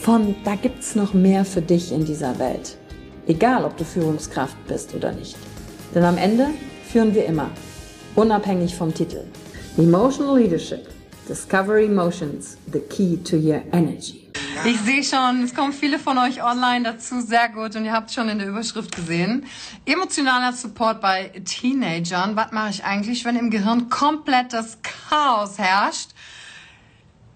von da gibt's noch mehr für dich in dieser Welt. Egal, ob du Führungskraft bist oder nicht. Denn am Ende führen wir immer, unabhängig vom Titel. Emotional Leadership. Discover Emotions, the key to your energy. Ich sehe schon, es kommen viele von euch online dazu, sehr gut. Und ihr habt schon in der Überschrift gesehen. Emotionaler Support bei Teenagern. Was mache ich eigentlich, wenn im Gehirn komplett das Chaos herrscht?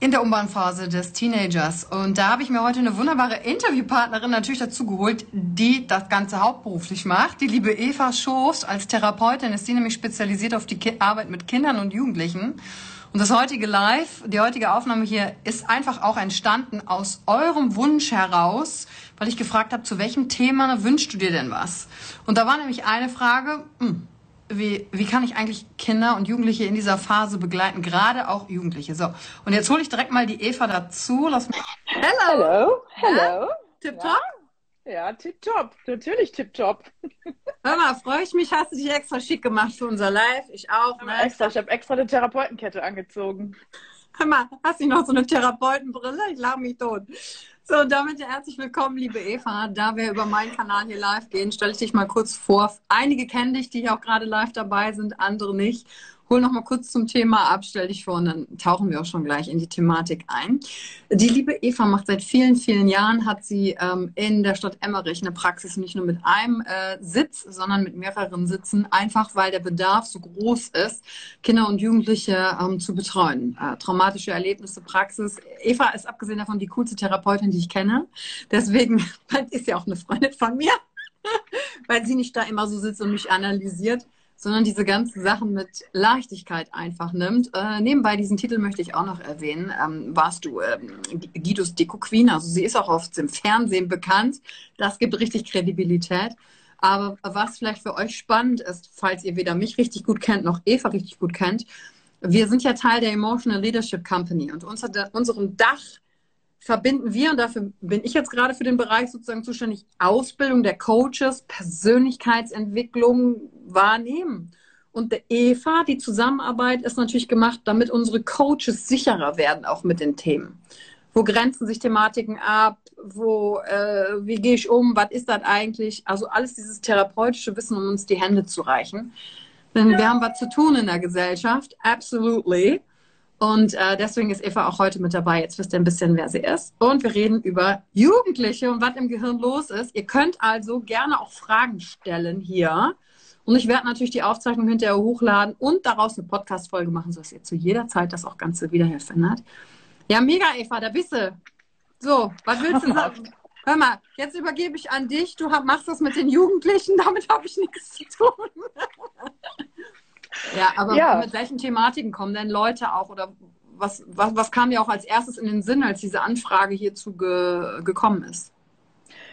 In der Umbahnphase des Teenagers. Und da habe ich mir heute eine wunderbare Interviewpartnerin natürlich dazu geholt, die das Ganze hauptberuflich macht. Die liebe Eva Schoß als Therapeutin ist sie nämlich spezialisiert auf die Ki Arbeit mit Kindern und Jugendlichen. Und das heutige Live, die heutige Aufnahme hier, ist einfach auch entstanden aus eurem Wunsch heraus, weil ich gefragt habe, zu welchem Thema wünschst du dir denn was? Und da war nämlich eine Frage, hm, wie, wie kann ich eigentlich Kinder und Jugendliche in dieser Phase begleiten, gerade auch Jugendliche. So, und jetzt hole ich direkt mal die Eva dazu. Lass mich. Hello. Hello. Ja? Tipptopp? Ja, ja tipptopp. Natürlich tipptopp. Hör mal, freue ich mich, hast du dich extra schick gemacht für unser Live? Ich auch. Ne? Extra, ich habe extra eine Therapeutenkette angezogen. Hör mal, hast du noch so eine Therapeutenbrille? Ich lache mich tot. So, damit herzlich willkommen, liebe Eva. Da wir über meinen Kanal hier live gehen, stelle ich dich mal kurz vor. Einige kennen dich, die hier auch gerade live dabei sind, andere nicht hol noch mal kurz zum Thema ab, stell dich vor und dann tauchen wir auch schon gleich in die Thematik ein. Die liebe Eva macht seit vielen, vielen Jahren, hat sie ähm, in der Stadt Emmerich eine Praxis nicht nur mit einem äh, Sitz, sondern mit mehreren Sitzen, einfach weil der Bedarf so groß ist, Kinder und Jugendliche ähm, zu betreuen. Äh, traumatische Erlebnisse, Praxis. Eva ist abgesehen davon die coolste Therapeutin, die ich kenne. Deswegen ist sie auch eine Freundin von mir, weil sie nicht da immer so sitzt und mich analysiert sondern diese ganzen Sachen mit Leichtigkeit einfach nimmt. Äh, nebenbei diesen Titel möchte ich auch noch erwähnen. Ähm, warst du ähm, Guidos Deko Queen? Also sie ist auch oft im Fernsehen bekannt. Das gibt richtig Kredibilität. Aber was vielleicht für euch spannend ist, falls ihr weder mich richtig gut kennt noch Eva richtig gut kennt, wir sind ja Teil der Emotional Leadership Company und unter unserem Dach verbinden wir, und dafür bin ich jetzt gerade für den Bereich sozusagen zuständig, Ausbildung der Coaches, Persönlichkeitsentwicklung wahrnehmen. Und der Eva, die Zusammenarbeit ist natürlich gemacht, damit unsere Coaches sicherer werden, auch mit den Themen. Wo grenzen sich Thematiken ab? Wo, äh, wie gehe ich um? Was ist das eigentlich? Also alles dieses therapeutische Wissen, um uns die Hände zu reichen. Denn wir haben was zu tun in der Gesellschaft, absolutely. Und äh, deswegen ist Eva auch heute mit dabei. Jetzt wisst ihr ein bisschen, wer sie ist. Und wir reden über Jugendliche und was im Gehirn los ist. Ihr könnt also gerne auch Fragen stellen hier. Und ich werde natürlich die Aufzeichnung hinterher hochladen und daraus eine Podcast-Folge machen, sodass ihr zu jeder Zeit das auch Ganze wieder hier findet. Ja, mega, Eva, da bist du. So, was willst du sagen? Hör mal, jetzt übergebe ich an dich. Du machst das mit den Jugendlichen, damit habe ich nichts zu tun. Ja, aber ja. mit welchen Thematiken kommen denn Leute auch oder was, was, was kam dir auch als erstes in den Sinn, als diese Anfrage hierzu ge, gekommen ist?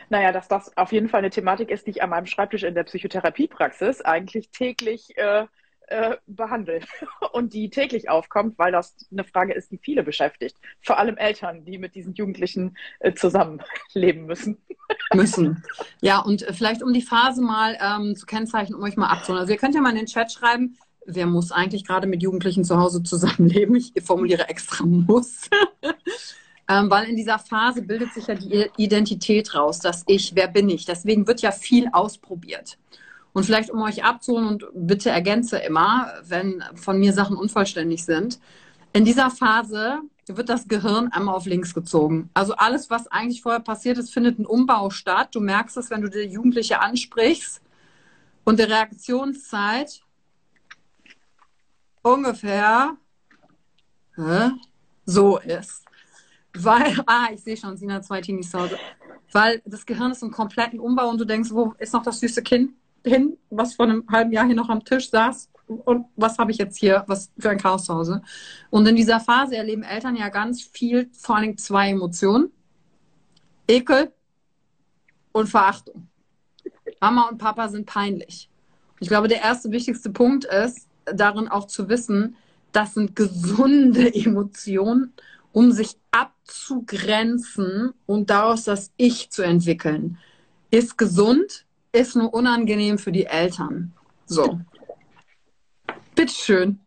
Naja, dass das auf jeden Fall eine Thematik ist, die ich an meinem Schreibtisch in der Psychotherapiepraxis eigentlich täglich äh, äh, behandle und die täglich aufkommt, weil das eine Frage ist, die viele beschäftigt. Vor allem Eltern, die mit diesen Jugendlichen äh, zusammenleben müssen. Müssen. Ja, und äh, vielleicht um die Phase mal ähm, zu kennzeichnen, um euch mal abzuholen. Also ihr könnt ja mal in den Chat schreiben, wer muss eigentlich gerade mit Jugendlichen zu Hause zusammenleben? Ich formuliere extra muss. ähm, weil in dieser Phase bildet sich ja die Identität raus, das Ich, wer bin ich? Deswegen wird ja viel ausprobiert. Und vielleicht, um euch abzuholen und bitte ergänze immer, wenn von mir Sachen unvollständig sind. In dieser Phase wird das Gehirn einmal auf links gezogen. Also alles, was eigentlich vorher passiert ist, findet ein Umbau statt. Du merkst es, wenn du die Jugendliche ansprichst und die Reaktionszeit ungefähr hä, so ist. Weil, ah, ich sehe schon, Sina zwei Teenies zu Hause. Weil das Gehirn ist im kompletten Umbau und du denkst, wo ist noch das süße Kind? hin, was vor einem halben Jahr hier noch am Tisch saß und was habe ich jetzt hier, was für ein Chaos zu Hause. Und in dieser Phase erleben Eltern ja ganz viel, vor allem zwei Emotionen. Ekel und Verachtung. Mama und Papa sind peinlich. Ich glaube, der erste wichtigste Punkt ist, darin auch zu wissen, das sind gesunde Emotionen, um sich abzugrenzen und daraus das Ich zu entwickeln. Ist gesund, ist nur unangenehm für die Eltern. So. Bitteschön.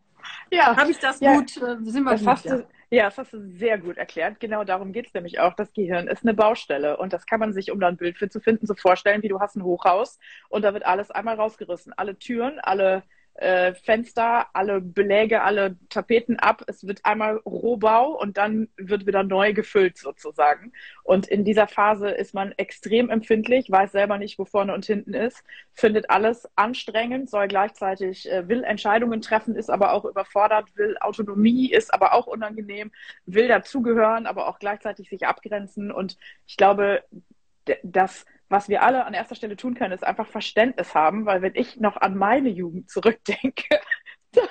Ja. Habe ich das ja. gut? Äh, sind wir gut? Ja. ja, das hast du sehr gut erklärt. Genau darum geht es nämlich auch. Das Gehirn ist eine Baustelle und das kann man sich, um da ein Bild für zu finden, so vorstellen, wie du hast ein Hochhaus und da wird alles einmal rausgerissen. Alle Türen, alle äh, Fenster, alle Beläge, alle Tapeten ab. Es wird einmal Rohbau und dann wird wieder neu gefüllt sozusagen. Und in dieser Phase ist man extrem empfindlich, weiß selber nicht, wo vorne und hinten ist, findet alles anstrengend, soll gleichzeitig, äh, will Entscheidungen treffen, ist aber auch überfordert, will Autonomie, ist aber auch unangenehm, will dazugehören, aber auch gleichzeitig sich abgrenzen. Und ich glaube, dass was wir alle an erster Stelle tun können, ist einfach Verständnis haben, weil wenn ich noch an meine Jugend zurückdenke, dann,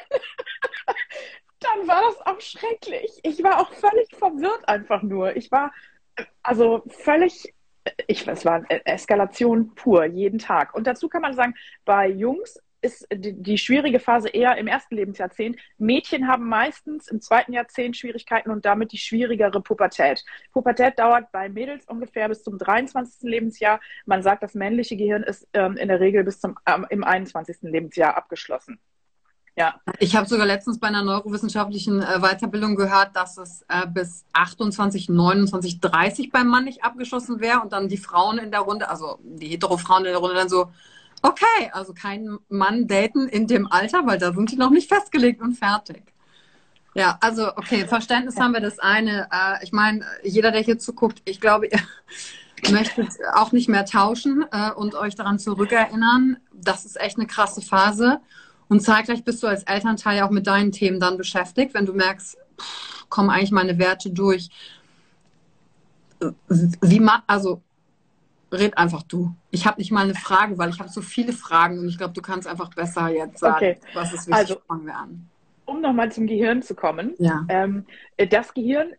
dann war das auch schrecklich. Ich war auch völlig verwirrt einfach nur. Ich war also völlig, ich, es war Eskalation pur, jeden Tag. Und dazu kann man sagen, bei Jungs ist die, die schwierige Phase eher im ersten Lebensjahrzehnt. Mädchen haben meistens im zweiten Jahrzehnt Schwierigkeiten und damit die schwierigere Pubertät. Pubertät dauert bei Mädels ungefähr bis zum 23. Lebensjahr. Man sagt, das männliche Gehirn ist ähm, in der Regel bis zum ähm, im 21. Lebensjahr abgeschlossen. Ja, Ich habe sogar letztens bei einer neurowissenschaftlichen äh, Weiterbildung gehört, dass es äh, bis 28, 29, 30 beim Mann nicht abgeschlossen wäre und dann die Frauen in der Runde, also die hetero-Frauen in der Runde dann so, okay, also kein Mann daten in dem Alter, weil da sind die noch nicht festgelegt und fertig. Ja, also okay, Verständnis haben wir das eine. Äh, ich meine, jeder, der hier zuguckt, ich glaube, ihr möchtet auch nicht mehr tauschen äh, und euch daran zurückerinnern. Das ist echt eine krasse Phase. Und zeitgleich bist du als Elternteil ja auch mit deinen Themen dann beschäftigt, wenn du merkst, pff, kommen eigentlich meine Werte durch. Wie also red einfach du. Ich habe nicht mal eine Frage, weil ich habe so viele Fragen und ich glaube, du kannst einfach besser jetzt sagen, Okay. was ist wichtig. Also- fangen wir an. um nochmal zum Gehirn zu kommen. Ja. Ähm, das Gehirn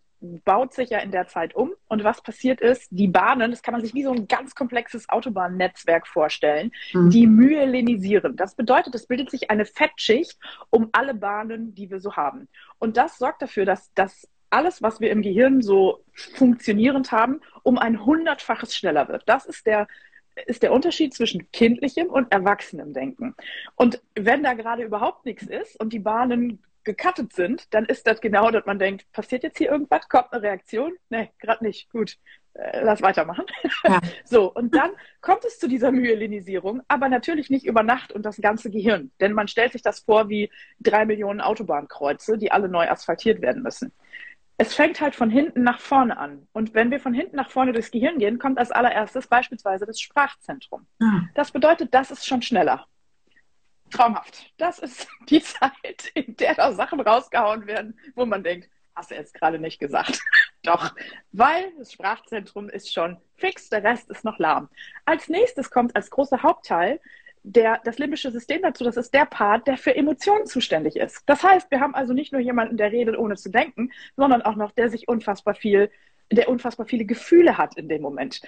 baut sich ja in der Zeit um. Und was passiert ist, die Bahnen, das kann man sich wie so ein ganz komplexes Autobahnnetzwerk vorstellen, Mhm. die myelinisieren. Das bedeutet, es bildet sich eine Fettschicht um alle Bahnen, die wir so haben. Und das sorgt dafür, dass das alles, was wir im Gehirn so funktionierend haben, um ein hundertfaches schneller wird. Das ist der ist der Unterschied zwischen kindlichem und erwachsenem Denken. Und wenn da gerade überhaupt nichts ist und die Bahnen gecuttet sind, dann ist das genau, dass man denkt, passiert jetzt hier irgendwas? Kommt eine Reaktion? Nee, gerade nicht. Gut, äh, lass weitermachen. Ja. So, und dann kommt es zu dieser Myelinisierung, aber natürlich nicht über Nacht und das ganze Gehirn. Denn man stellt sich das vor wie drei Millionen Autobahnkreuze, die alle neu asphaltiert werden müssen. Es fängt halt von hinten nach vorne an. Und wenn wir von hinten nach vorne durchs Gehirn gehen, kommt als allererstes beispielsweise das Sprachzentrum. Ah. Das bedeutet, das ist schon schneller. Traumhaft. Das ist die Zeit, in der da Sachen rausgehauen werden, wo man denkt, hast du jetzt gerade nicht gesagt. Doch, weil das Sprachzentrum ist schon fix, der Rest ist noch lahm. Als nächstes kommt als großer Hauptteil der, das limbische System dazu. Das ist der Part, der für Emotionen zuständig ist. Das heißt, wir haben also nicht nur jemanden, der redet, ohne zu denken, sondern auch noch, der sich unfassbar viel, der unfassbar viele Gefühle hat in dem Moment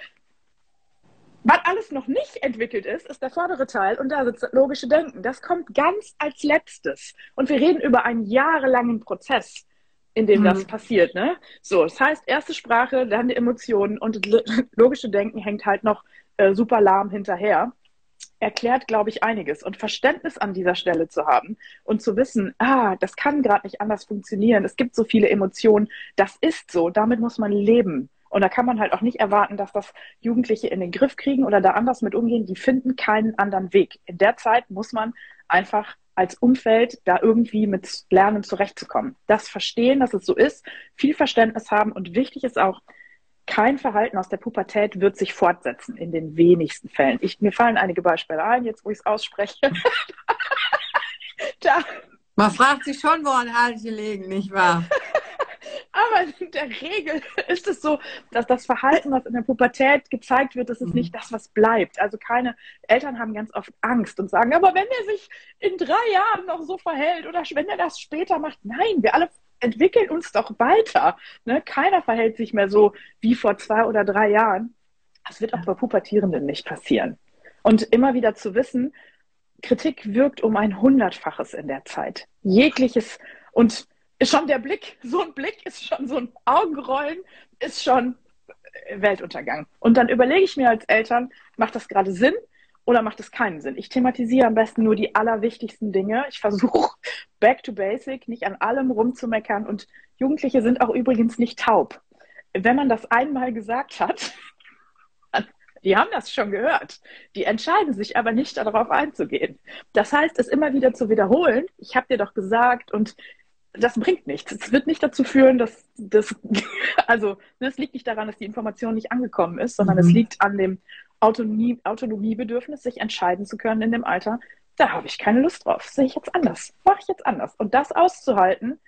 Was alles noch nicht entwickelt ist, ist der vordere Teil und da sitzt das logische Denken. Das kommt ganz als letztes. Und wir reden über einen jahrelangen Prozess, in dem mhm. das passiert. Ne? So, das heißt, erste Sprache, dann die Emotionen und logische Denken hängt halt noch äh, super lahm hinterher erklärt, glaube ich, einiges. Und Verständnis an dieser Stelle zu haben und zu wissen, ah, das kann gerade nicht anders funktionieren. Es gibt so viele Emotionen. Das ist so. Damit muss man leben. Und da kann man halt auch nicht erwarten, dass das Jugendliche in den Griff kriegen oder da anders mit umgehen. Die finden keinen anderen Weg. In der Zeit muss man einfach als Umfeld da irgendwie mit lernen zurechtzukommen. Das verstehen, dass es so ist, viel Verständnis haben und wichtig ist auch, kein Verhalten aus der Pubertät wird sich fortsetzen, in den wenigsten Fällen. Ich, mir fallen einige Beispiele ein, jetzt wo ich es ausspreche. da. Man fragt sich schon, woran Halte liegen, nicht wahr? Aber in der Regel ist es so, dass das Verhalten, was in der Pubertät gezeigt wird, das ist mhm. nicht das, was bleibt. Also keine Eltern haben ganz oft Angst und sagen, aber wenn er sich in drei Jahren noch so verhält oder wenn er das später macht, nein, wir alle entwickeln uns doch weiter. Ne? Keiner verhält sich mehr so wie vor zwei oder drei Jahren. Das wird auch bei Pubertierenden nicht passieren. Und immer wieder zu wissen, Kritik wirkt um ein Hundertfaches in der Zeit. Jegliches und ist schon der Blick, so ein Blick ist schon so ein Augenrollen, ist schon Weltuntergang. Und dann überlege ich mir als Eltern, macht das gerade Sinn? Oder macht es keinen Sinn? Ich thematisiere am besten nur die allerwichtigsten Dinge. Ich versuche back to basic, nicht an allem rumzumeckern. Und Jugendliche sind auch übrigens nicht taub. Wenn man das einmal gesagt hat, die haben das schon gehört. Die entscheiden sich aber nicht darauf einzugehen. Das heißt, es immer wieder zu wiederholen. Ich habe dir doch gesagt und das bringt nichts. Es wird nicht dazu führen, dass das, also das liegt nicht daran, dass die Information nicht angekommen ist, sondern mhm. es liegt an dem Autonomie, Autonomiebedürfnis, sich entscheiden zu können in dem Alter, da habe ich keine Lust drauf. Sehe ich jetzt anders. Mache ich jetzt anders. Und das auszuhalten,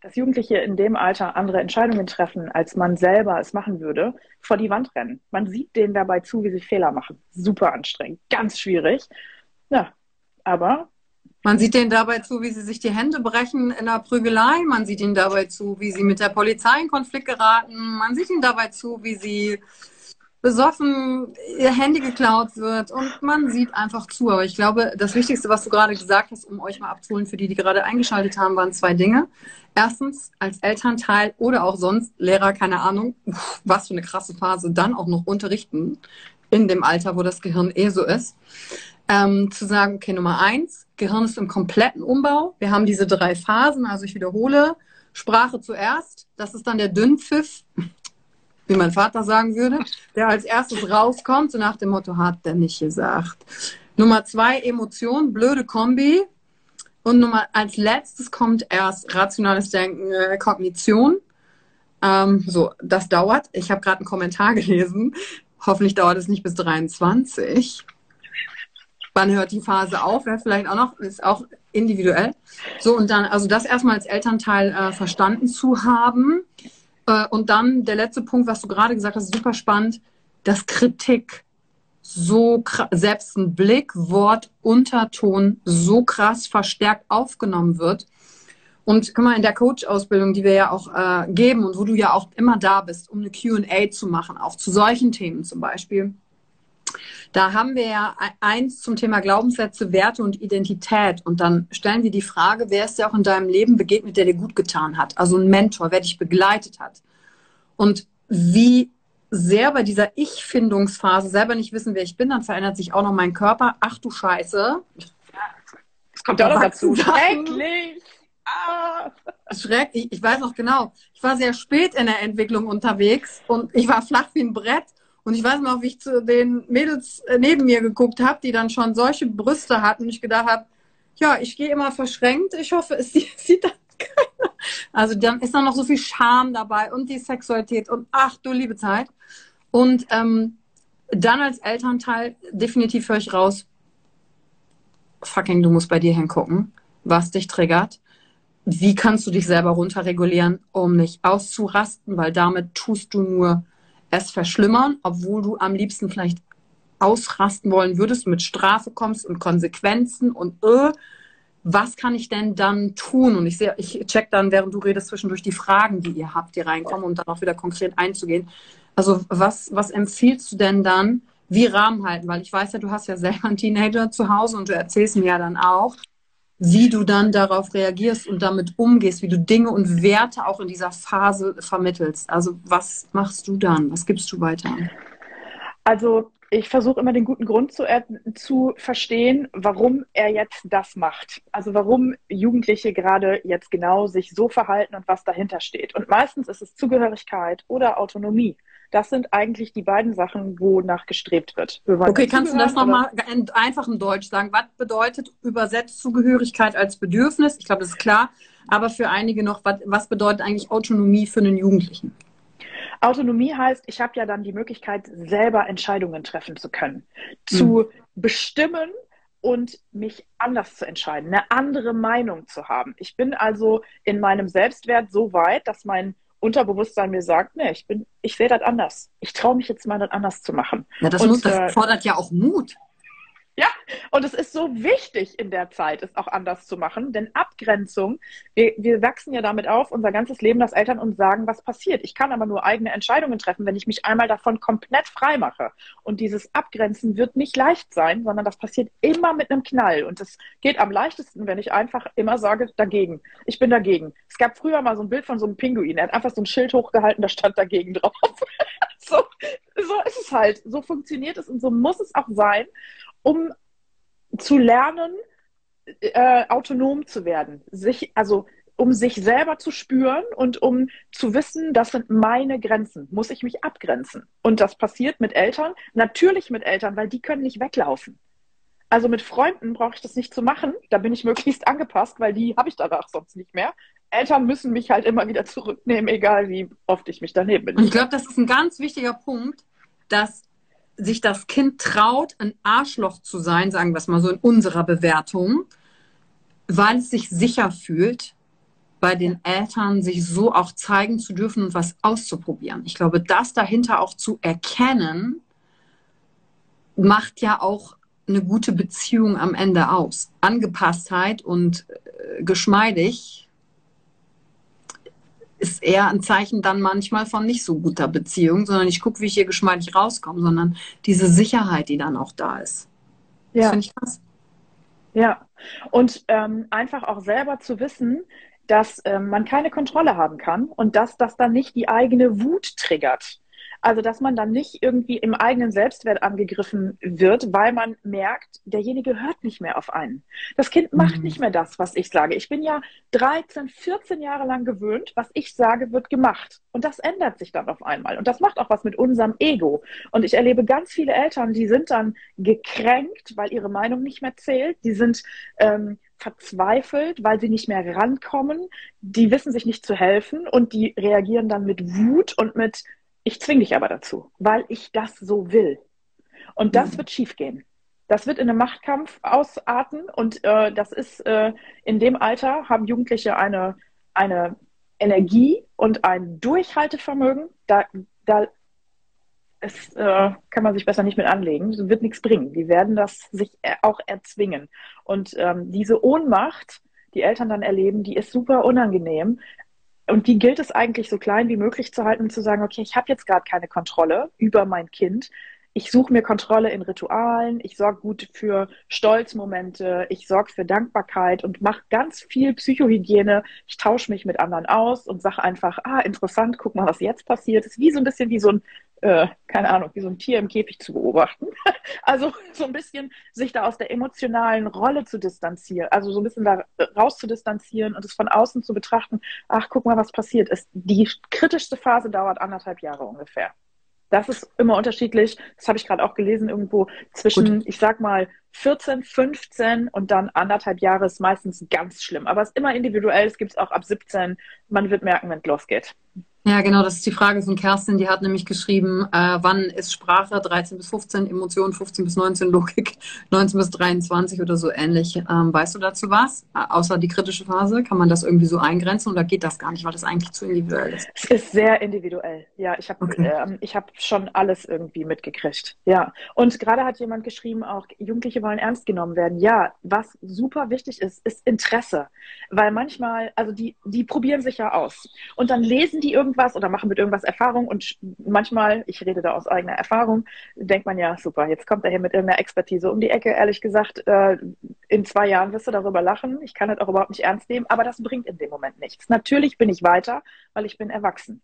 dass Jugendliche in dem Alter andere Entscheidungen treffen, als man selber es machen würde, vor die Wand rennen. Man sieht denen dabei zu, wie sie Fehler machen. Super anstrengend, ganz schwierig. Ja, aber. Man sieht denen dabei zu, wie sie sich die Hände brechen in der Prügelei. Man sieht ihnen dabei zu, wie sie mit der Polizei in Konflikt geraten. Man sieht ihnen dabei zu, wie sie besoffen ihr Handy geklaut wird und man sieht einfach zu. Aber ich glaube, das Wichtigste, was du gerade gesagt hast, um euch mal abzuholen, für die, die gerade eingeschaltet haben, waren zwei Dinge. Erstens, als Elternteil oder auch sonst Lehrer, keine Ahnung, was für eine krasse Phase, dann auch noch unterrichten in dem Alter, wo das Gehirn eh so ist. Ähm, zu sagen, okay, Nummer eins, Gehirn ist im kompletten Umbau. Wir haben diese drei Phasen, also ich wiederhole, Sprache zuerst, das ist dann der Dünnpfiff, wie mein Vater sagen würde, der als erstes rauskommt, so nach dem Motto, hat der nicht gesagt. Nummer zwei, Emotion, blöde Kombi. Und Nummer, als letztes kommt erst rationales Denken, äh, Kognition. Ähm, so, das dauert. Ich habe gerade einen Kommentar gelesen. Hoffentlich dauert es nicht bis 23. Wann hört die Phase auf? Wäre vielleicht auch noch, ist auch individuell. So, und dann, also das erstmal als Elternteil äh, verstanden zu haben. Äh, und dann der letzte Punkt, was du gerade gesagt hast, super spannend, dass Kritik so selbst ein Blick, Wort, Unterton so krass verstärkt aufgenommen wird. Und guck mal, in der Coach-Ausbildung, die wir ja auch äh, geben und wo du ja auch immer da bist, um eine QA zu machen, auch zu solchen Themen zum Beispiel, da haben wir ja eins zum Thema Glaubenssätze, Werte und Identität. Und dann stellen wir die Frage, wer ist dir auch in deinem Leben begegnet, der dir gut getan hat? Also ein Mentor, wer dich begleitet hat. Und wie sehr bei dieser Ich-Findungsphase selber nicht wissen, wer ich bin, dann verändert sich auch noch mein Körper. Ach du Scheiße. Das kommt ja auch noch dazu. Schrecklich. Ah. Schreck, ich, ich weiß noch genau. Ich war sehr spät in der Entwicklung unterwegs und ich war flach wie ein Brett und ich weiß noch, wie ich zu den Mädels äh, neben mir geguckt habe, die dann schon solche Brüste hatten und ich gedacht habe, ja, ich gehe immer verschränkt. Ich hoffe, es sieht das keiner. Also dann ist da noch so viel Scham dabei und die Sexualität und ach du liebe Zeit. Und ähm, dann als Elternteil definitiv höre ich raus, fucking, du musst bei dir hingucken, was dich triggert. Wie kannst du dich selber runterregulieren, um nicht auszurasten, weil damit tust du nur es verschlimmern, obwohl du am liebsten vielleicht ausrasten wollen würdest, mit Strafe kommst und Konsequenzen und äh, was kann ich denn dann tun? Und ich sehe, ich check dann, während du redest, zwischendurch die Fragen, die ihr habt, die reinkommen und dann auch wieder konkret einzugehen. Also was, was empfiehlst du denn dann, wie Rahmen halten? Weil ich weiß ja, du hast ja selber einen Teenager zu Hause und du erzählst mir ja dann auch, wie du dann darauf reagierst und damit umgehst, wie du Dinge und Werte auch in dieser Phase vermittelst. Also was machst du dann? Was gibst du weiter? Also ich versuche immer den guten Grund zu, zu verstehen, warum er jetzt das macht. Also warum Jugendliche gerade jetzt genau sich so verhalten und was dahinter steht. Und meistens ist es Zugehörigkeit oder Autonomie. Das sind eigentlich die beiden Sachen, wonach gestrebt wird. Okay, kannst du das nochmal in einfachem Deutsch sagen? Was bedeutet übersetzt Zugehörigkeit als Bedürfnis? Ich glaube, das ist klar. Aber für einige noch, was, was bedeutet eigentlich Autonomie für einen Jugendlichen? Autonomie heißt, ich habe ja dann die Möglichkeit, selber Entscheidungen treffen zu können, mhm. zu bestimmen und mich anders zu entscheiden, eine andere Meinung zu haben. Ich bin also in meinem Selbstwert so weit, dass mein Unterbewusstsein mir sagt, nee, ich bin, ich sehe das anders. Ich traue mich jetzt mal, das anders zu machen. Ja, das, und, muss, das äh, fordert ja auch Mut. Ja, und es ist so wichtig in der Zeit, es auch anders zu machen, denn Abgrenzung, wir, wir wachsen ja damit auf, unser ganzes Leben, dass Eltern uns sagen, was passiert. Ich kann aber nur eigene Entscheidungen treffen, wenn ich mich einmal davon komplett frei mache. Und dieses Abgrenzen wird nicht leicht sein, sondern das passiert immer mit einem Knall. Und es geht am leichtesten, wenn ich einfach immer sage, dagegen. Ich bin dagegen. Es gab früher mal so ein Bild von so einem Pinguin. Er hat einfach so ein Schild hochgehalten, da stand dagegen drauf. so, so ist es halt. So funktioniert es und so muss es auch sein um zu lernen, äh, autonom zu werden. Sich, also um sich selber zu spüren und um zu wissen, das sind meine Grenzen, muss ich mich abgrenzen. Und das passiert mit Eltern, natürlich mit Eltern, weil die können nicht weglaufen. Also mit Freunden brauche ich das nicht zu machen. Da bin ich möglichst angepasst, weil die habe ich danach sonst nicht mehr. Eltern müssen mich halt immer wieder zurücknehmen, egal wie oft ich mich daneben bin. Und ich glaube, das ist ein ganz wichtiger Punkt, dass sich das Kind traut, ein Arschloch zu sein, sagen wir es mal so in unserer Bewertung, weil es sich sicher fühlt, bei den Eltern sich so auch zeigen zu dürfen und was auszuprobieren. Ich glaube, das dahinter auch zu erkennen, macht ja auch eine gute Beziehung am Ende aus. Angepasstheit und äh, geschmeidig ist eher ein Zeichen dann manchmal von nicht so guter Beziehung, sondern ich gucke, wie ich hier geschmeidig rauskomme, sondern diese Sicherheit, die dann auch da ist. Ja. Das finde ich krass. Ja, und ähm, einfach auch selber zu wissen, dass ähm, man keine Kontrolle haben kann und dass das dann nicht die eigene Wut triggert. Also, dass man dann nicht irgendwie im eigenen Selbstwert angegriffen wird, weil man merkt, derjenige hört nicht mehr auf einen. Das Kind macht mhm. nicht mehr das, was ich sage. Ich bin ja 13, 14 Jahre lang gewöhnt, was ich sage, wird gemacht. Und das ändert sich dann auf einmal. Und das macht auch was mit unserem Ego. Und ich erlebe ganz viele Eltern, die sind dann gekränkt, weil ihre Meinung nicht mehr zählt. Die sind ähm, verzweifelt, weil sie nicht mehr rankommen. Die wissen sich nicht zu helfen und die reagieren dann mit Wut und mit ich zwinge dich aber dazu, weil ich das so will. Und das mhm. wird schiefgehen. Das wird in einem Machtkampf ausarten und äh, das ist äh, in dem Alter haben Jugendliche eine, eine Energie und ein Durchhaltevermögen. Da, da ist, äh, kann man sich besser nicht mit anlegen. Das wird nichts bringen. Die werden das sich auch erzwingen. Und ähm, diese Ohnmacht, die Eltern dann erleben, die ist super unangenehm und die gilt es eigentlich so klein wie möglich zu halten und zu sagen, okay, ich habe jetzt gerade keine Kontrolle über mein Kind. Ich suche mir Kontrolle in Ritualen, ich sorge gut für Stolzmomente, ich sorge für Dankbarkeit und mache ganz viel Psychohygiene. Ich tausche mich mit anderen aus und sage einfach, ah, interessant, guck mal, was jetzt passiert. Ist wie so ein bisschen wie so ein äh, keine Ahnung, wie so ein Tier im Käfig zu beobachten. also so ein bisschen sich da aus der emotionalen Rolle zu distanzieren, also so ein bisschen da raus zu distanzieren und es von außen zu betrachten, ach, guck mal, was passiert ist. Die kritischste Phase dauert anderthalb Jahre ungefähr. Das ist immer unterschiedlich. Das habe ich gerade auch gelesen irgendwo zwischen, Gut. ich sag mal, 14, 15 und dann anderthalb Jahre ist meistens ganz schlimm. Aber es ist immer individuell. Es gibt es auch ab 17. Man wird merken, wenn es losgeht. Ja, genau, das ist die Frage von Kerstin. Die hat nämlich geschrieben, äh, wann ist Sprache 13 bis 15, Emotionen 15 bis 19, Logik 19 bis 23 oder so ähnlich. Ähm, weißt du dazu was? Äh, außer die kritische Phase, kann man das irgendwie so eingrenzen oder geht das gar nicht, weil das eigentlich zu individuell ist? Es ist sehr individuell. Ja, ich habe okay. ähm, ich hab schon alles irgendwie mitgekriegt. Ja, und gerade hat jemand geschrieben, auch Jugendliche wollen ernst genommen werden. Ja, was super wichtig ist, ist Interesse, weil manchmal, also die die probieren sich ja aus und dann lesen die irgendwie irgendwas oder mache mit irgendwas Erfahrung und manchmal, ich rede da aus eigener Erfahrung, denkt man ja, super, jetzt kommt er hier mit irgendeiner Expertise um die Ecke. Ehrlich gesagt, äh, in zwei Jahren wirst du darüber lachen. Ich kann das auch überhaupt nicht ernst nehmen, aber das bringt in dem Moment nichts. Natürlich bin ich weiter, weil ich bin erwachsen.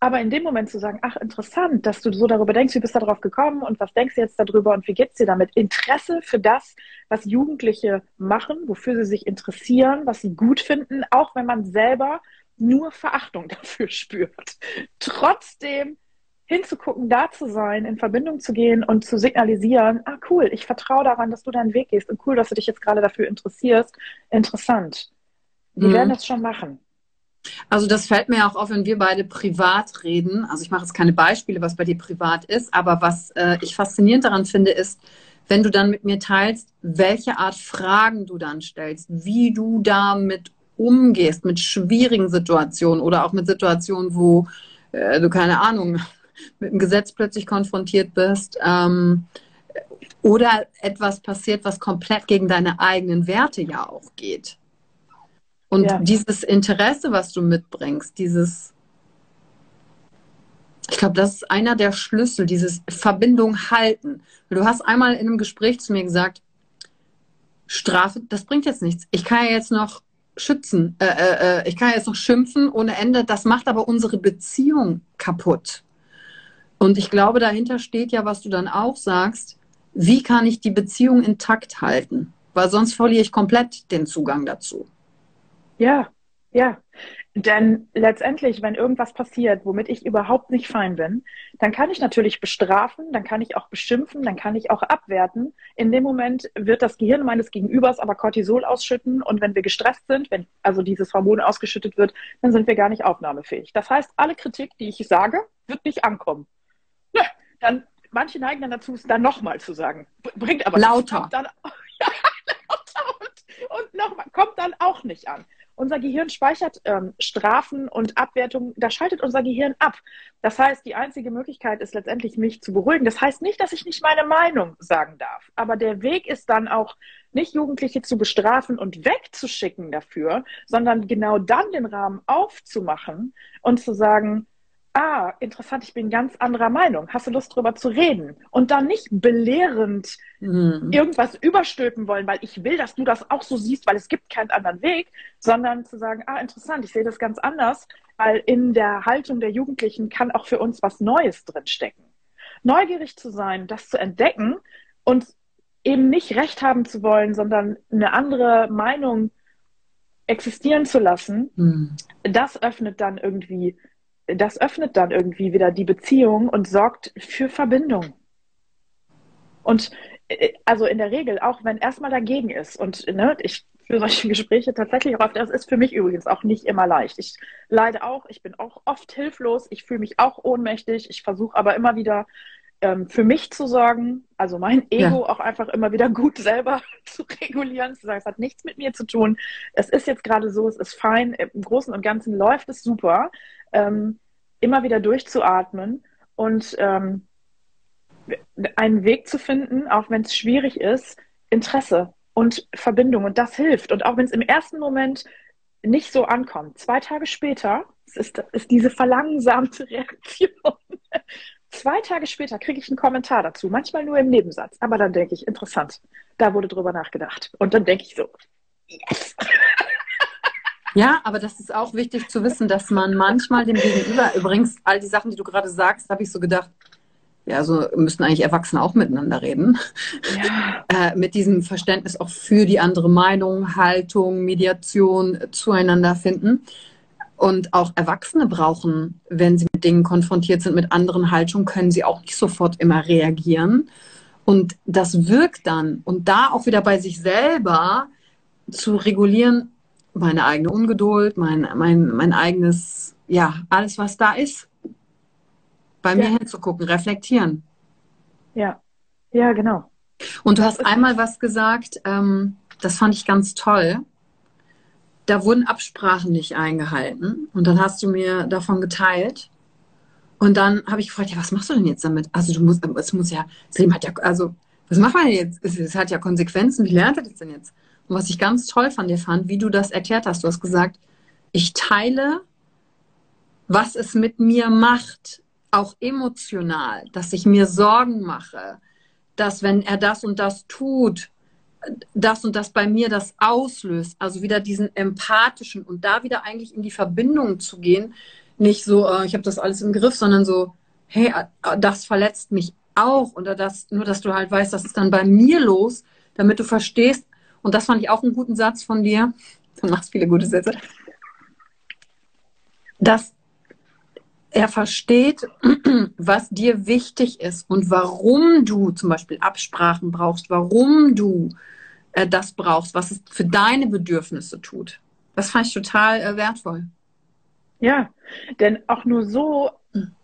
Aber in dem Moment zu sagen, ach, interessant, dass du so darüber denkst, wie bist du darauf gekommen und was denkst du jetzt darüber und wie geht's dir damit? Interesse für das, was Jugendliche machen, wofür sie sich interessieren, was sie gut finden, auch wenn man selber nur Verachtung dafür spürt. Trotzdem hinzugucken, da zu sein, in Verbindung zu gehen und zu signalisieren, ah cool, ich vertraue daran, dass du deinen Weg gehst und cool, dass du dich jetzt gerade dafür interessierst. Interessant. Die mhm. werden das schon machen. Also das fällt mir auch auf, wenn wir beide privat reden. Also ich mache jetzt keine Beispiele, was bei dir privat ist, aber was äh, ich faszinierend daran finde, ist, wenn du dann mit mir teilst, welche Art Fragen du dann stellst, wie du damit umgehst, mit schwierigen Situationen oder auch mit Situationen, wo äh, du keine Ahnung, mit dem Gesetz plötzlich konfrontiert bist. Ähm, oder etwas passiert, was komplett gegen deine eigenen Werte ja auch geht. Und ja. dieses Interesse, was du mitbringst, dieses, ich glaube, das ist einer der Schlüssel, dieses Verbindung halten. Du hast einmal in einem Gespräch zu mir gesagt, Strafe, das bringt jetzt nichts. Ich kann ja jetzt noch schützen, äh, äh, äh ich kann jetzt noch schimpfen ohne Ende. Das macht aber unsere Beziehung kaputt. Und ich glaube, dahinter steht ja, was du dann auch sagst, wie kann ich die Beziehung intakt halten? Weil sonst verliere ich komplett den Zugang dazu. Ja, ja. Denn letztendlich, wenn irgendwas passiert, womit ich überhaupt nicht fein bin, dann kann ich natürlich bestrafen, dann kann ich auch beschimpfen, dann kann ich auch abwerten. In dem Moment wird das Gehirn meines Gegenübers aber Cortisol ausschütten und wenn wir gestresst sind, wenn also dieses Hormon ausgeschüttet wird, dann sind wir gar nicht aufnahmefähig. Das heißt, alle Kritik, die ich sage, wird nicht ankommen. Ja, dann manche neigen dann dazu, es dann nochmal zu sagen. Bringt aber lauter. Dann, ja, lauter und, und nochmal, kommt dann auch nicht an. Unser Gehirn speichert ähm, Strafen und Abwertungen, da schaltet unser Gehirn ab. Das heißt, die einzige Möglichkeit ist letztendlich, mich zu beruhigen. Das heißt nicht, dass ich nicht meine Meinung sagen darf. Aber der Weg ist dann auch, nicht Jugendliche zu bestrafen und wegzuschicken dafür, sondern genau dann den Rahmen aufzumachen und zu sagen, ah, interessant, ich bin ganz anderer Meinung. Hast du Lust, darüber zu reden? Und dann nicht belehrend mhm. irgendwas überstülpen wollen, weil ich will, dass du das auch so siehst, weil es gibt keinen anderen Weg, sondern zu sagen, ah, interessant, ich sehe das ganz anders, weil in der Haltung der Jugendlichen kann auch für uns was Neues drinstecken. Neugierig zu sein, das zu entdecken und eben nicht recht haben zu wollen, sondern eine andere Meinung existieren zu lassen, mhm. das öffnet dann irgendwie das öffnet dann irgendwie wieder die Beziehung und sorgt für Verbindung. Und äh, also in der Regel, auch wenn erstmal dagegen ist und ne, ich für solche Gespräche tatsächlich auch oft, das ist für mich übrigens auch nicht immer leicht. Ich leide auch, ich bin auch oft hilflos, ich fühle mich auch ohnmächtig, ich versuche aber immer wieder ähm, für mich zu sorgen, also mein Ego ja. auch einfach immer wieder gut selber zu regulieren, zu sagen, es hat nichts mit mir zu tun, es ist jetzt gerade so, es ist fein, im Großen und Ganzen läuft es super, ähm, immer wieder durchzuatmen und ähm, einen Weg zu finden, auch wenn es schwierig ist, Interesse und Verbindung. Und das hilft. Und auch wenn es im ersten Moment nicht so ankommt, zwei Tage später, ist, ist diese verlangsamte Reaktion. Zwei Tage später kriege ich einen Kommentar dazu, manchmal nur im Nebensatz. Aber dann denke ich, interessant, da wurde drüber nachgedacht. Und dann denke ich so, yes. Ja, aber das ist auch wichtig zu wissen, dass man manchmal dem Gegenüber, übrigens, all die Sachen, die du gerade sagst, habe ich so gedacht, ja, so müssten eigentlich Erwachsene auch miteinander reden. Ja. Äh, mit diesem Verständnis auch für die andere Meinung, Haltung, Mediation zueinander finden. Und auch Erwachsene brauchen, wenn sie mit Dingen konfrontiert sind, mit anderen Haltungen, können sie auch nicht sofort immer reagieren. Und das wirkt dann. Und da auch wieder bei sich selber zu regulieren, meine eigene Ungeduld, mein, mein, mein eigenes, ja, alles, was da ist, bei ja. mir hinzugucken, reflektieren. Ja, ja, genau. Und du hast einmal was gesagt, ähm, das fand ich ganz toll. Da wurden Absprachen nicht eingehalten. Und dann hast du mir davon geteilt. Und dann habe ich gefragt, ja, was machst du denn jetzt damit? Also du musst, es muss ja, das Leben hat ja, also, was macht man denn jetzt? Es, es hat ja Konsequenzen. Wie lernt er das denn jetzt? Und was ich ganz toll von dir fand, wie du das erklärt hast, du hast gesagt, ich teile was es mit mir macht, auch emotional, dass ich mir Sorgen mache, dass wenn er das und das tut, das und das bei mir das auslöst. Also wieder diesen empathischen und da wieder eigentlich in die Verbindung zu gehen. Nicht so, äh, ich habe das alles im Griff, sondern so, hey, äh, das verletzt mich auch. Oder das, nur, dass du halt weißt, das ist dann bei mir los, damit du verstehst. Und das fand ich auch einen guten Satz von dir. Du machst viele gute Sätze. Dass er versteht, was dir wichtig ist und warum du zum Beispiel Absprachen brauchst, warum du äh, das brauchst, was es für deine Bedürfnisse tut. Das fand ich total äh, wertvoll. Ja, denn auch nur so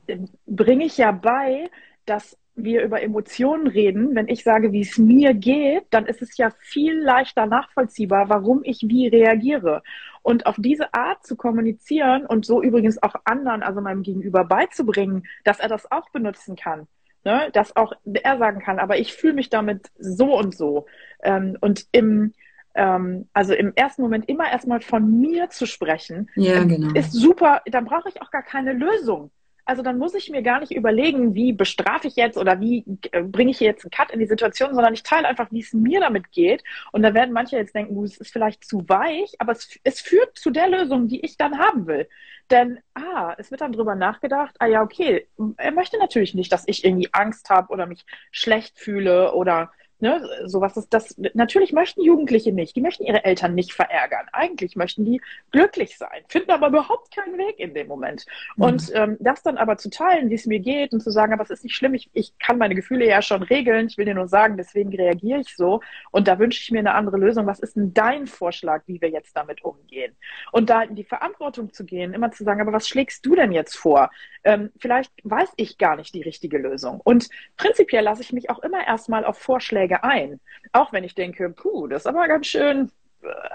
äh, bringe ich ja bei, dass wir über Emotionen reden, wenn ich sage, wie es mir geht, dann ist es ja viel leichter nachvollziehbar, warum ich wie reagiere. Und auf diese Art zu kommunizieren und so übrigens auch anderen, also meinem Gegenüber beizubringen, dass er das auch benutzen kann. Ne? Dass auch er sagen kann, aber ich fühle mich damit so und so. Ähm, und im, ähm, also im ersten Moment immer erstmal von mir zu sprechen, ja, genau. ist super. Dann brauche ich auch gar keine Lösung. Also dann muss ich mir gar nicht überlegen, wie bestrafe ich jetzt oder wie äh, bringe ich jetzt einen Cut in die Situation, sondern ich teile einfach, wie es mir damit geht. Und da werden manche jetzt denken, es ist vielleicht zu weich, aber es, es führt zu der Lösung, die ich dann haben will. Denn, ah, es wird dann drüber nachgedacht, ah ja, okay, er möchte natürlich nicht, dass ich irgendwie Angst habe oder mich schlecht fühle oder Ne, sowas ist das. Natürlich möchten Jugendliche nicht. Die möchten ihre Eltern nicht verärgern. Eigentlich möchten die glücklich sein, finden aber überhaupt keinen Weg in dem Moment. Mhm. Und ähm, das dann aber zu teilen, wie es mir geht und zu sagen, aber es ist nicht schlimm, ich, ich kann meine Gefühle ja schon regeln. Ich will dir nur sagen, deswegen reagiere ich so. Und da wünsche ich mir eine andere Lösung. Was ist denn dein Vorschlag, wie wir jetzt damit umgehen? Und da in die Verantwortung zu gehen, immer zu sagen, aber was schlägst du denn jetzt vor? Ähm, vielleicht weiß ich gar nicht die richtige Lösung. Und prinzipiell lasse ich mich auch immer erstmal auf Vorschläge Vorschläge ein. Auch wenn ich denke, puh, das ist aber ganz schön,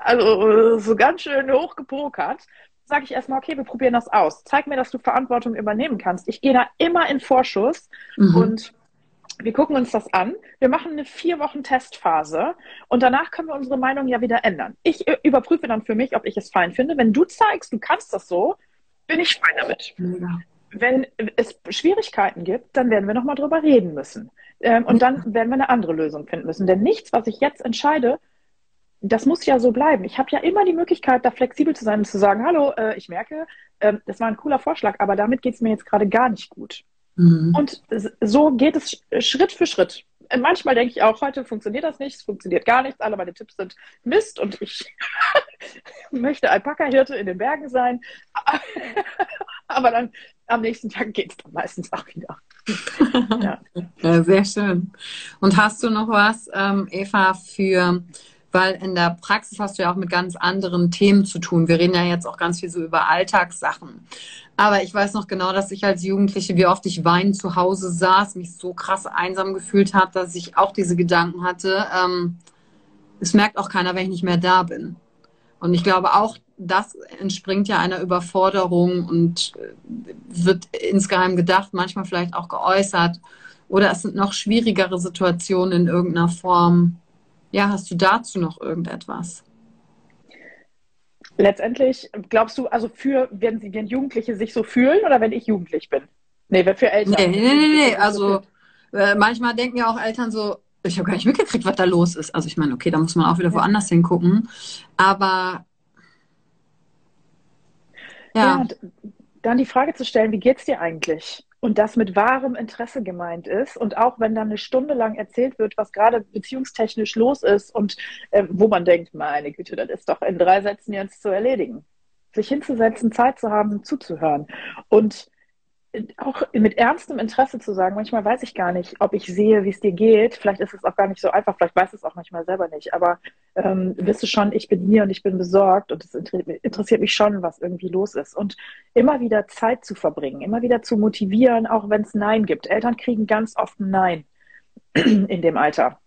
also so ganz schön hochgepokert, sage ich erstmal, okay, wir probieren das aus. Zeig mir, dass du Verantwortung übernehmen kannst. Ich gehe da immer in Vorschuss mhm. und wir gucken uns das an. Wir machen eine vier Wochen Testphase und danach können wir unsere Meinung ja wieder ändern. Ich überprüfe dann für mich, ob ich es fein finde. Wenn du zeigst, du kannst das so, bin ich fein damit. Ja. Wenn es Schwierigkeiten gibt, dann werden wir nochmal drüber reden müssen. Ähm, und dann werden wir eine andere Lösung finden müssen. Denn nichts, was ich jetzt entscheide, das muss ja so bleiben. Ich habe ja immer die Möglichkeit, da flexibel zu sein und zu sagen, hallo, äh, ich merke, äh, das war ein cooler Vorschlag, aber damit geht es mir jetzt gerade gar nicht gut. Mhm. Und so geht es Schritt für Schritt. Manchmal denke ich auch, heute funktioniert das nicht, es funktioniert gar nichts, alle meine Tipps sind Mist und ich möchte Alpaka-Hirte in den Bergen sein. aber dann am nächsten Tag geht es dann meistens auch wieder. ja. ja. sehr schön. Und hast du noch was, ähm, Eva, für, weil in der Praxis hast du ja auch mit ganz anderen Themen zu tun. Wir reden ja jetzt auch ganz viel so über Alltagssachen. Aber ich weiß noch genau, dass ich als Jugendliche, wie oft ich weinend zu Hause saß, mich so krass einsam gefühlt habe, dass ich auch diese Gedanken hatte. Ähm, es merkt auch keiner, wenn ich nicht mehr da bin. Und ich glaube auch, das entspringt ja einer Überforderung und äh, wird insgeheim gedacht, manchmal vielleicht auch geäußert. Oder es sind noch schwierigere Situationen in irgendeiner Form. Ja, hast du dazu noch irgendetwas? Letztendlich glaubst du, also für, wenn, wenn Jugendliche sich so fühlen oder wenn ich jugendlich bin? Nee, für Eltern. Nee, nee, nee, nee. Also äh, manchmal denken ja auch Eltern so, ich habe gar nicht mitgekriegt, was da los ist. Also ich meine, okay, da muss man auch wieder woanders hingucken. Aber ja. ja. dann die Frage zu stellen, wie geht's dir eigentlich? Und das mit wahrem Interesse gemeint ist. Und auch wenn dann eine Stunde lang erzählt wird, was gerade beziehungstechnisch los ist und äh, wo man denkt, meine Güte, das ist doch in drei Sätzen jetzt zu erledigen. Sich hinzusetzen, Zeit zu haben, zuzuhören. Und auch mit ernstem Interesse zu sagen, manchmal weiß ich gar nicht, ob ich sehe, wie es dir geht. Vielleicht ist es auch gar nicht so einfach, vielleicht weiß es auch manchmal selber nicht. Aber ähm, du schon, ich bin hier und ich bin besorgt und es interessiert mich schon, was irgendwie los ist. Und immer wieder Zeit zu verbringen, immer wieder zu motivieren, auch wenn es Nein gibt. Eltern kriegen ganz oft ein Nein in dem Alter.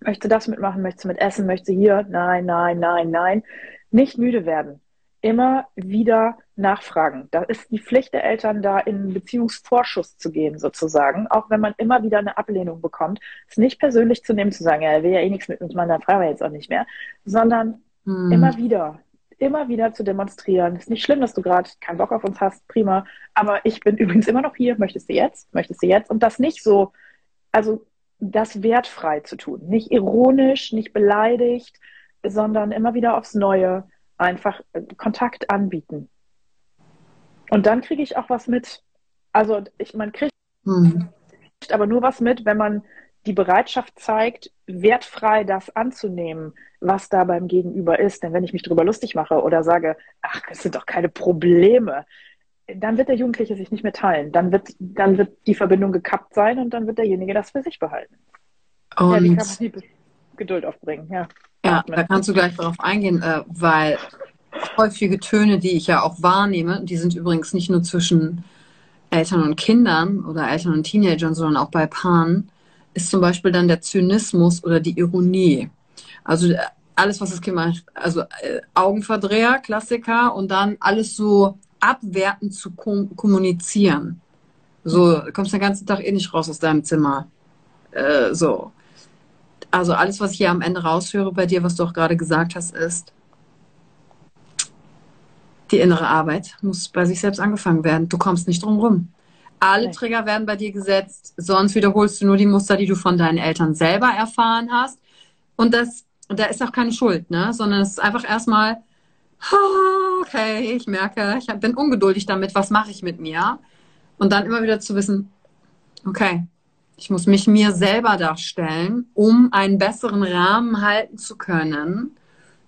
Möchtest du das mitmachen? Möchtest du mit essen? Möchtest du hier? Nein, nein, nein, nein. Nicht müde werden immer wieder nachfragen. Da ist die Pflicht der Eltern, da in Beziehungsvorschuss zu gehen, sozusagen. Auch wenn man immer wieder eine Ablehnung bekommt, es nicht persönlich zu nehmen, zu sagen, ja, er will ja eh nichts mit uns machen, dann fragen wir jetzt auch nicht mehr, sondern hm. immer wieder immer wieder zu demonstrieren. Ist nicht schlimm, dass du gerade keinen Bock auf uns hast, prima. Aber ich bin übrigens immer noch hier. Möchtest du jetzt? Möchtest du jetzt? Und das nicht so, also das wertfrei zu tun. Nicht ironisch, nicht beleidigt, sondern immer wieder aufs Neue einfach Kontakt anbieten. Und dann kriege ich auch was mit. Also ich, man kriegt mhm. aber nur was mit, wenn man die Bereitschaft zeigt, wertfrei das anzunehmen, was da beim Gegenüber ist. Denn wenn ich mich darüber lustig mache oder sage, ach, es sind doch keine Probleme, dann wird der Jugendliche sich nicht mehr teilen. Dann wird, dann wird die Verbindung gekappt sein und dann wird derjenige das für sich behalten. Und ja, die Geduld aufbringen? Ja, ja da kannst du gleich darauf eingehen, äh, weil häufige Töne, die ich ja auch wahrnehme, die sind übrigens nicht nur zwischen Eltern und Kindern oder Eltern und Teenagern, sondern auch bei Paaren, ist zum Beispiel dann der Zynismus oder die Ironie. Also äh, alles, was das Kind macht, also äh, Augenverdreher, Klassiker und dann alles so abwertend zu kom kommunizieren. So, du kommst den ganzen Tag eh nicht raus aus deinem Zimmer. Äh, so. Also alles, was ich hier am Ende raushöre bei dir, was du auch gerade gesagt hast, ist, die innere Arbeit muss bei sich selbst angefangen werden. Du kommst nicht drum rum. Alle Trigger werden bei dir gesetzt, sonst wiederholst du nur die Muster, die du von deinen Eltern selber erfahren hast. Und das, da ist auch keine Schuld, ne? Sondern es ist einfach erstmal, okay, ich merke, ich bin ungeduldig damit, was mache ich mit mir? Und dann immer wieder zu wissen, okay, ich muss mich mir selber darstellen, um einen besseren Rahmen halten zu können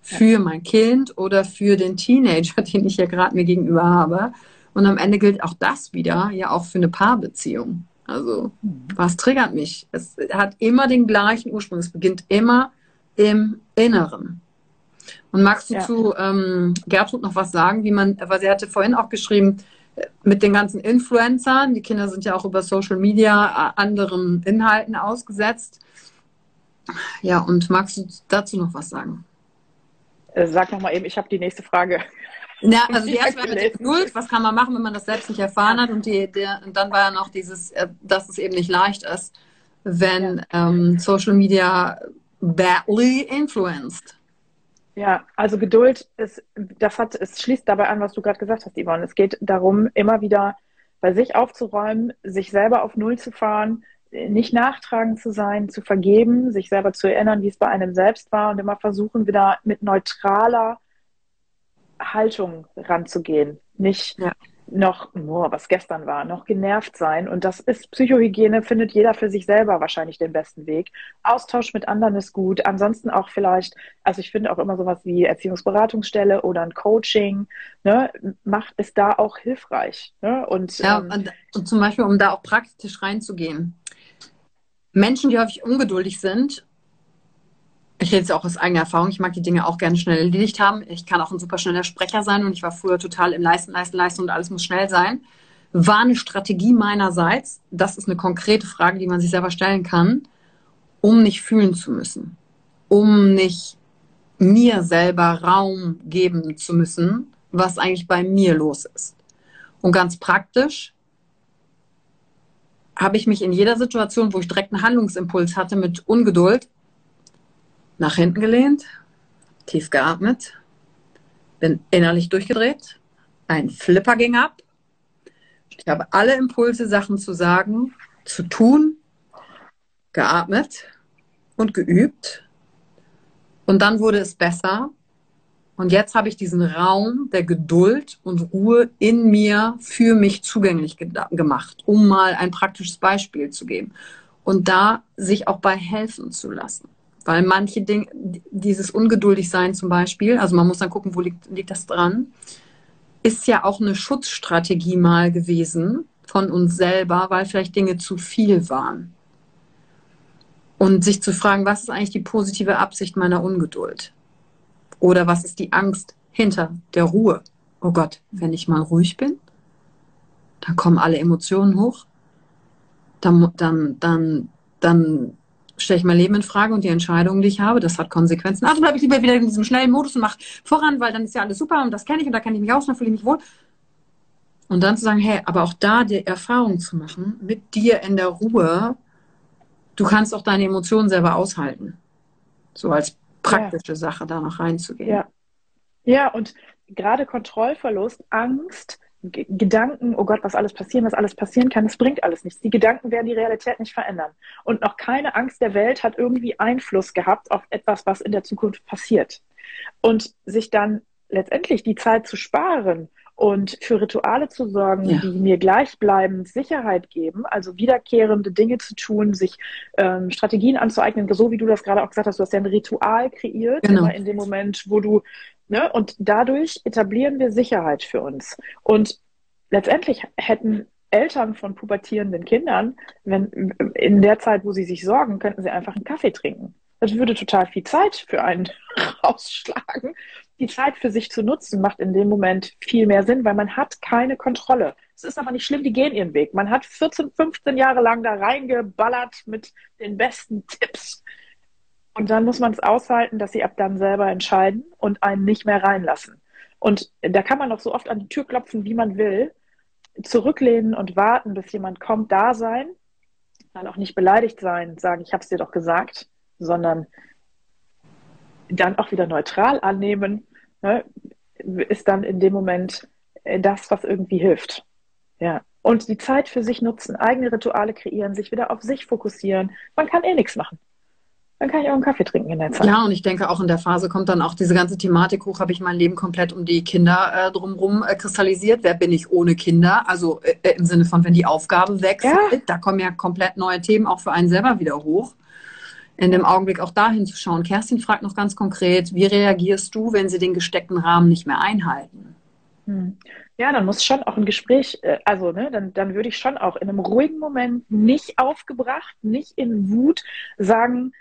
für mein Kind oder für den Teenager, den ich ja gerade mir gegenüber habe. Und am Ende gilt auch das wieder, ja auch für eine Paarbeziehung. Also, was triggert mich? Es hat immer den gleichen Ursprung. Es beginnt immer im Inneren. Und magst du ja. zu ähm, Gertrud noch was sagen, wie man, weil sie hatte vorhin auch geschrieben, mit den ganzen Influencern, die Kinder sind ja auch über Social Media äh, anderen Inhalten ausgesetzt. Ja, und magst du dazu noch was sagen? Äh, sag noch mal eben, ich habe die nächste Frage. Ja, also die erste war mit der Geduld. Was kann man machen, wenn man das selbst nicht erfahren hat? Und, die, der, und dann war ja noch dieses, äh, dass es eben nicht leicht ist, wenn ja. ähm, Social Media badly influenced. Ja, also Geduld ist, das hat, es schließt dabei an, was du gerade gesagt hast, Yvonne. Es geht darum, immer wieder bei sich aufzuräumen, sich selber auf Null zu fahren, nicht nachtragend zu sein, zu vergeben, sich selber zu erinnern, wie es bei einem selbst war und immer versuchen, wieder mit neutraler Haltung ranzugehen. Nicht ja noch, oh, was gestern war, noch genervt sein. Und das ist Psychohygiene, findet jeder für sich selber wahrscheinlich den besten Weg. Austausch mit anderen ist gut. Ansonsten auch vielleicht, also ich finde auch immer sowas wie Erziehungsberatungsstelle oder ein Coaching, ne, macht es da auch hilfreich. Ne? Und, ja, ähm, und, und zum Beispiel, um da auch praktisch reinzugehen. Menschen, die häufig ungeduldig sind ich rede jetzt auch aus eigener Erfahrung, ich mag die Dinge auch gerne schnell erledigt haben. Ich kann auch ein super schneller Sprecher sein und ich war früher total im Leisten, Leisten, Leisten und alles muss schnell sein. War eine Strategie meinerseits, das ist eine konkrete Frage, die man sich selber stellen kann, um nicht fühlen zu müssen, um nicht mir selber Raum geben zu müssen, was eigentlich bei mir los ist. Und ganz praktisch habe ich mich in jeder Situation, wo ich direkt einen Handlungsimpuls hatte mit Ungeduld, nach hinten gelehnt, tief geatmet, bin innerlich durchgedreht, ein Flipper ging ab. Ich habe alle Impulse, Sachen zu sagen, zu tun, geatmet und geübt. Und dann wurde es besser. Und jetzt habe ich diesen Raum der Geduld und Ruhe in mir für mich zugänglich gemacht, um mal ein praktisches Beispiel zu geben. Und da sich auch bei helfen zu lassen. Weil manche Dinge, dieses Ungeduldigsein zum Beispiel, also man muss dann gucken, wo liegt, liegt das dran, ist ja auch eine Schutzstrategie mal gewesen von uns selber, weil vielleicht Dinge zu viel waren. Und sich zu fragen, was ist eigentlich die positive Absicht meiner Ungeduld? Oder was ist die Angst hinter der Ruhe? Oh Gott, wenn ich mal ruhig bin, dann kommen alle Emotionen hoch. Dann, dann, dann, dann stelle ich mein Leben in Frage und die Entscheidungen, die ich habe, das hat Konsequenzen. Also bleibe ich lieber wieder in diesem schnellen Modus und mache voran, weil dann ist ja alles super und das kenne ich und da kenne ich mich aus und da fühle ich mich wohl. Und dann zu sagen, hey, aber auch da die Erfahrung zu machen, mit dir in der Ruhe, du kannst auch deine Emotionen selber aushalten. So als praktische ja. Sache da noch reinzugehen. Ja. Ja, und gerade Kontrollverlust, Angst, G Gedanken, oh Gott, was alles passieren, was alles passieren kann, das bringt alles nichts. Die Gedanken werden die Realität nicht verändern. Und noch keine Angst der Welt hat irgendwie Einfluss gehabt auf etwas, was in der Zukunft passiert. Und sich dann letztendlich die Zeit zu sparen und für Rituale zu sorgen, ja. die mir gleichbleibend Sicherheit geben, also wiederkehrende Dinge zu tun, sich ähm, Strategien anzueignen, so wie du das gerade auch gesagt hast, du hast ja ein Ritual kreiert, genau. immer in dem Moment, wo du, ne, und dadurch etablieren wir Sicherheit für uns. Und letztendlich hätten Eltern von pubertierenden Kindern, wenn in der Zeit, wo sie sich sorgen, könnten sie einfach einen Kaffee trinken. Das würde total viel Zeit für einen rausschlagen. Die Zeit für sich zu nutzen macht in dem Moment viel mehr Sinn, weil man hat keine Kontrolle. Es ist aber nicht schlimm, die gehen ihren Weg. Man hat 14, 15 Jahre lang da reingeballert mit den besten Tipps. Und dann muss man es aushalten, dass sie ab dann selber entscheiden und einen nicht mehr reinlassen. Und da kann man auch so oft an die Tür klopfen, wie man will, zurücklehnen und warten, bis jemand kommt, da sein, dann auch nicht beleidigt sein, sagen, ich habe es dir doch gesagt sondern dann auch wieder neutral annehmen, ne, ist dann in dem Moment äh, das, was irgendwie hilft. Ja. Und die Zeit für sich nutzen, eigene Rituale kreieren, sich wieder auf sich fokussieren. Man kann eh nichts machen. Dann kann ich auch einen Kaffee trinken in der Zeit. Ja, und ich denke, auch in der Phase kommt dann auch diese ganze Thematik hoch, habe ich mein Leben komplett um die Kinder äh, drumherum äh, kristallisiert. Wer bin ich ohne Kinder? Also äh, im Sinne von, wenn die Aufgabe wechselt, ja. da kommen ja komplett neue Themen auch für einen selber wieder hoch in dem Augenblick auch dahin zu schauen. Kerstin fragt noch ganz konkret, wie reagierst du, wenn sie den gesteckten Rahmen nicht mehr einhalten? Hm. Ja, dann muss schon auch ein Gespräch, äh, also ne, dann, dann würde ich schon auch in einem ruhigen Moment nicht aufgebracht, nicht in Wut sagen,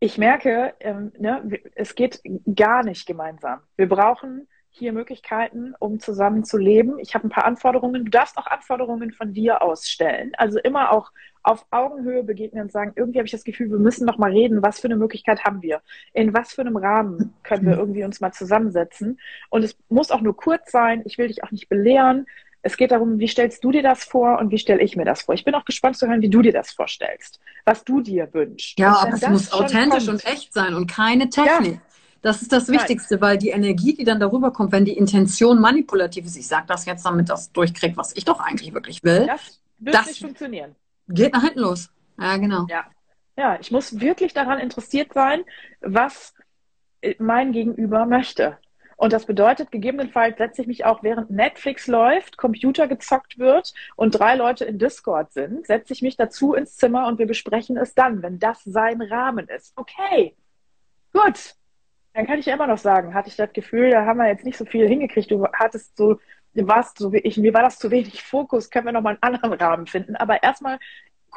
ich merke, ähm, ne, es geht gar nicht gemeinsam. Wir brauchen hier Möglichkeiten, um zusammen zu leben. Ich habe ein paar Anforderungen. Du darfst auch Anforderungen von dir ausstellen. Also immer auch auf Augenhöhe begegnen und sagen, irgendwie habe ich das Gefühl, wir müssen noch mal reden, was für eine Möglichkeit haben wir? In was für einem Rahmen können wir irgendwie uns mal zusammensetzen? Und es muss auch nur kurz sein. Ich will dich auch nicht belehren. Es geht darum, wie stellst du dir das vor und wie stelle ich mir das vor? Ich bin auch gespannt zu hören, wie du dir das vorstellst, was du dir wünschst. Ja, aber es muss authentisch kommt, und echt sein und keine Technik. Ja. Das ist das Wichtigste, weil die Energie, die dann darüber kommt, wenn die Intention manipulativ ist, ich sage das jetzt, damit das durchkriegt, was ich doch eigentlich wirklich will. Das wird das nicht funktionieren. Geht nach hinten los. Ja, genau. Ja. ja, ich muss wirklich daran interessiert sein, was mein Gegenüber möchte. Und das bedeutet, gegebenenfalls setze ich mich auch, während Netflix läuft, Computer gezockt wird und drei Leute in Discord sind, setze ich mich dazu ins Zimmer und wir besprechen es dann, wenn das sein Rahmen ist. Okay, gut. Dann kann ich immer noch sagen, hatte ich das Gefühl, da haben wir jetzt nicht so viel hingekriegt. Du hattest so, du warst so, ich, mir war das zu wenig Fokus, können wir noch mal einen anderen Rahmen finden. Aber erstmal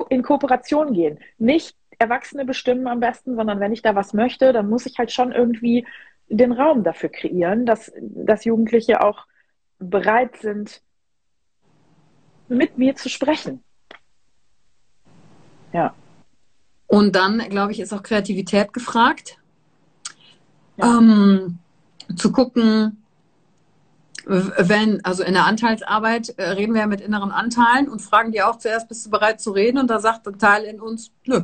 in Kooperation gehen. Nicht Erwachsene bestimmen am besten, sondern wenn ich da was möchte, dann muss ich halt schon irgendwie den Raum dafür kreieren, dass, dass Jugendliche auch bereit sind, mit mir zu sprechen. Ja. Und dann, glaube ich, ist auch Kreativität gefragt ja. ähm, zu gucken, wenn, also in der Anteilsarbeit äh, reden wir ja mit inneren Anteilen und fragen die auch zuerst, bist du bereit zu reden? Und da sagt ein Teil in uns, nö.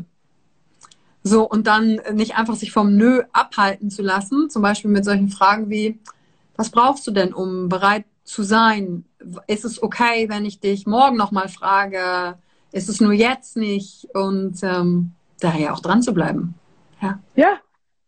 So, und dann nicht einfach sich vom Nö abhalten zu lassen, zum Beispiel mit solchen Fragen wie, was brauchst du denn, um bereit zu sein? Ist es okay, wenn ich dich morgen nochmal frage? Ist es nur jetzt nicht? Und ähm, daher auch dran zu bleiben. Ja. Ja,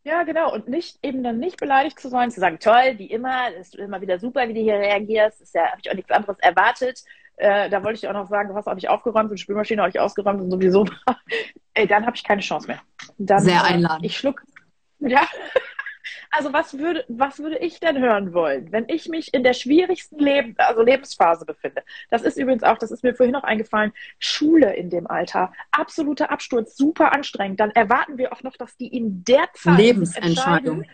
ja, genau. Und nicht eben dann nicht beleidigt zu sein, zu sagen, toll, wie immer, ist immer wieder super, wie du hier reagierst. Ist ja, habe ich auch nichts anderes erwartet. Äh, da wollte ich auch noch sagen, du hast auch nicht aufgeräumt und die Spülmaschine auch nicht ausgeräumt und sowieso. Ey, dann habe ich keine Chance mehr. Dann, Sehr äh, einladend. Ich schluck. Ja. Also was würde, was würde ich denn hören wollen, wenn ich mich in der schwierigsten Leben, also Lebensphase befinde? Das ist übrigens auch, das ist mir vorhin noch eingefallen, Schule in dem Alter, absoluter Absturz, super anstrengend. Dann erwarten wir auch noch, dass die in der Zeit Lebensentscheidung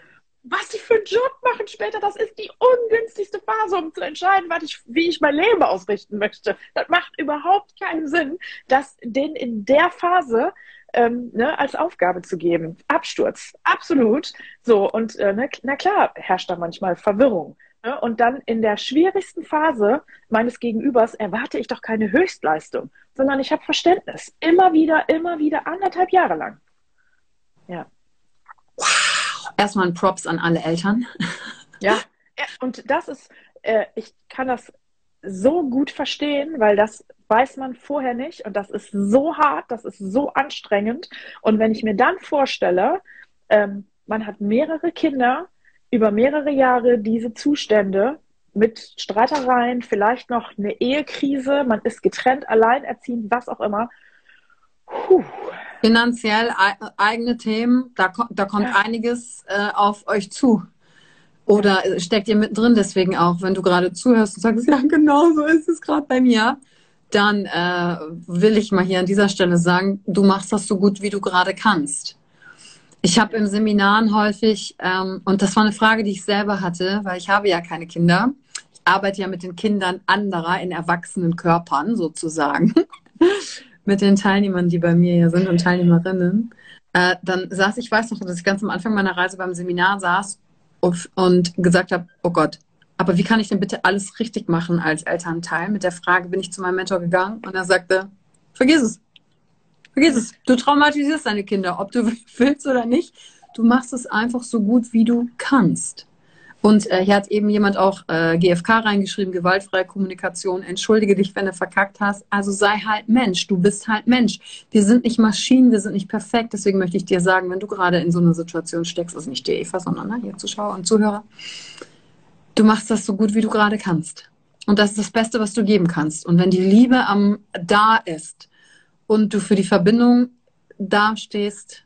was die für einen Job machen später, das ist die ungünstigste Phase, um zu entscheiden, was ich, wie ich mein Leben ausrichten möchte. Das macht überhaupt keinen Sinn, das denen in der Phase ähm, ne, als Aufgabe zu geben. Absturz, absolut. So, und äh, ne, na klar herrscht da manchmal Verwirrung. Ne? Und dann in der schwierigsten Phase meines Gegenübers erwarte ich doch keine Höchstleistung, sondern ich habe Verständnis. Immer wieder, immer wieder, anderthalb Jahre lang. Ja. Wow. Erstmal ein Props an alle Eltern. Ja, Und das ist, äh, ich kann das so gut verstehen, weil das weiß man vorher nicht und das ist so hart, das ist so anstrengend. Und wenn ich mir dann vorstelle, ähm, man hat mehrere Kinder über mehrere Jahre diese Zustände mit Streitereien, vielleicht noch eine Ehekrise, man ist getrennt, alleinerziehend, was auch immer. Puh. Finanziell eigene Themen, da, da kommt ja. einiges äh, auf euch zu. Oder steckt ihr mittendrin deswegen auch, wenn du gerade zuhörst und sagst, ja, genau so ist es gerade bei mir, dann äh, will ich mal hier an dieser Stelle sagen, du machst das so gut, wie du gerade kannst. Ich habe im Seminaren häufig, ähm, und das war eine Frage, die ich selber hatte, weil ich habe ja keine Kinder. Ich arbeite ja mit den Kindern anderer in erwachsenen Körpern sozusagen. mit den Teilnehmern, die bei mir hier sind und Teilnehmerinnen. Äh, dann saß ich, weiß noch, dass ich ganz am Anfang meiner Reise beim Seminar saß und gesagt habe, oh Gott, aber wie kann ich denn bitte alles richtig machen als Elternteil? Mit der Frage bin ich zu meinem Mentor gegangen und er sagte, vergiss es. Vergiss es. Du traumatisierst deine Kinder, ob du willst oder nicht. Du machst es einfach so gut, wie du kannst. Und äh, hier hat eben jemand auch äh, GFK reingeschrieben, gewaltfreie Kommunikation, entschuldige dich, wenn du verkackt hast. Also sei halt Mensch, du bist halt Mensch. Wir sind nicht Maschinen, wir sind nicht perfekt. Deswegen möchte ich dir sagen, wenn du gerade in so einer Situation steckst, also nicht dir Eva, sondern ne, hier Zuschauer und Zuhörer, du machst das so gut, wie du gerade kannst. Und das ist das Beste, was du geben kannst. Und wenn die Liebe am da ist und du für die Verbindung dastehst,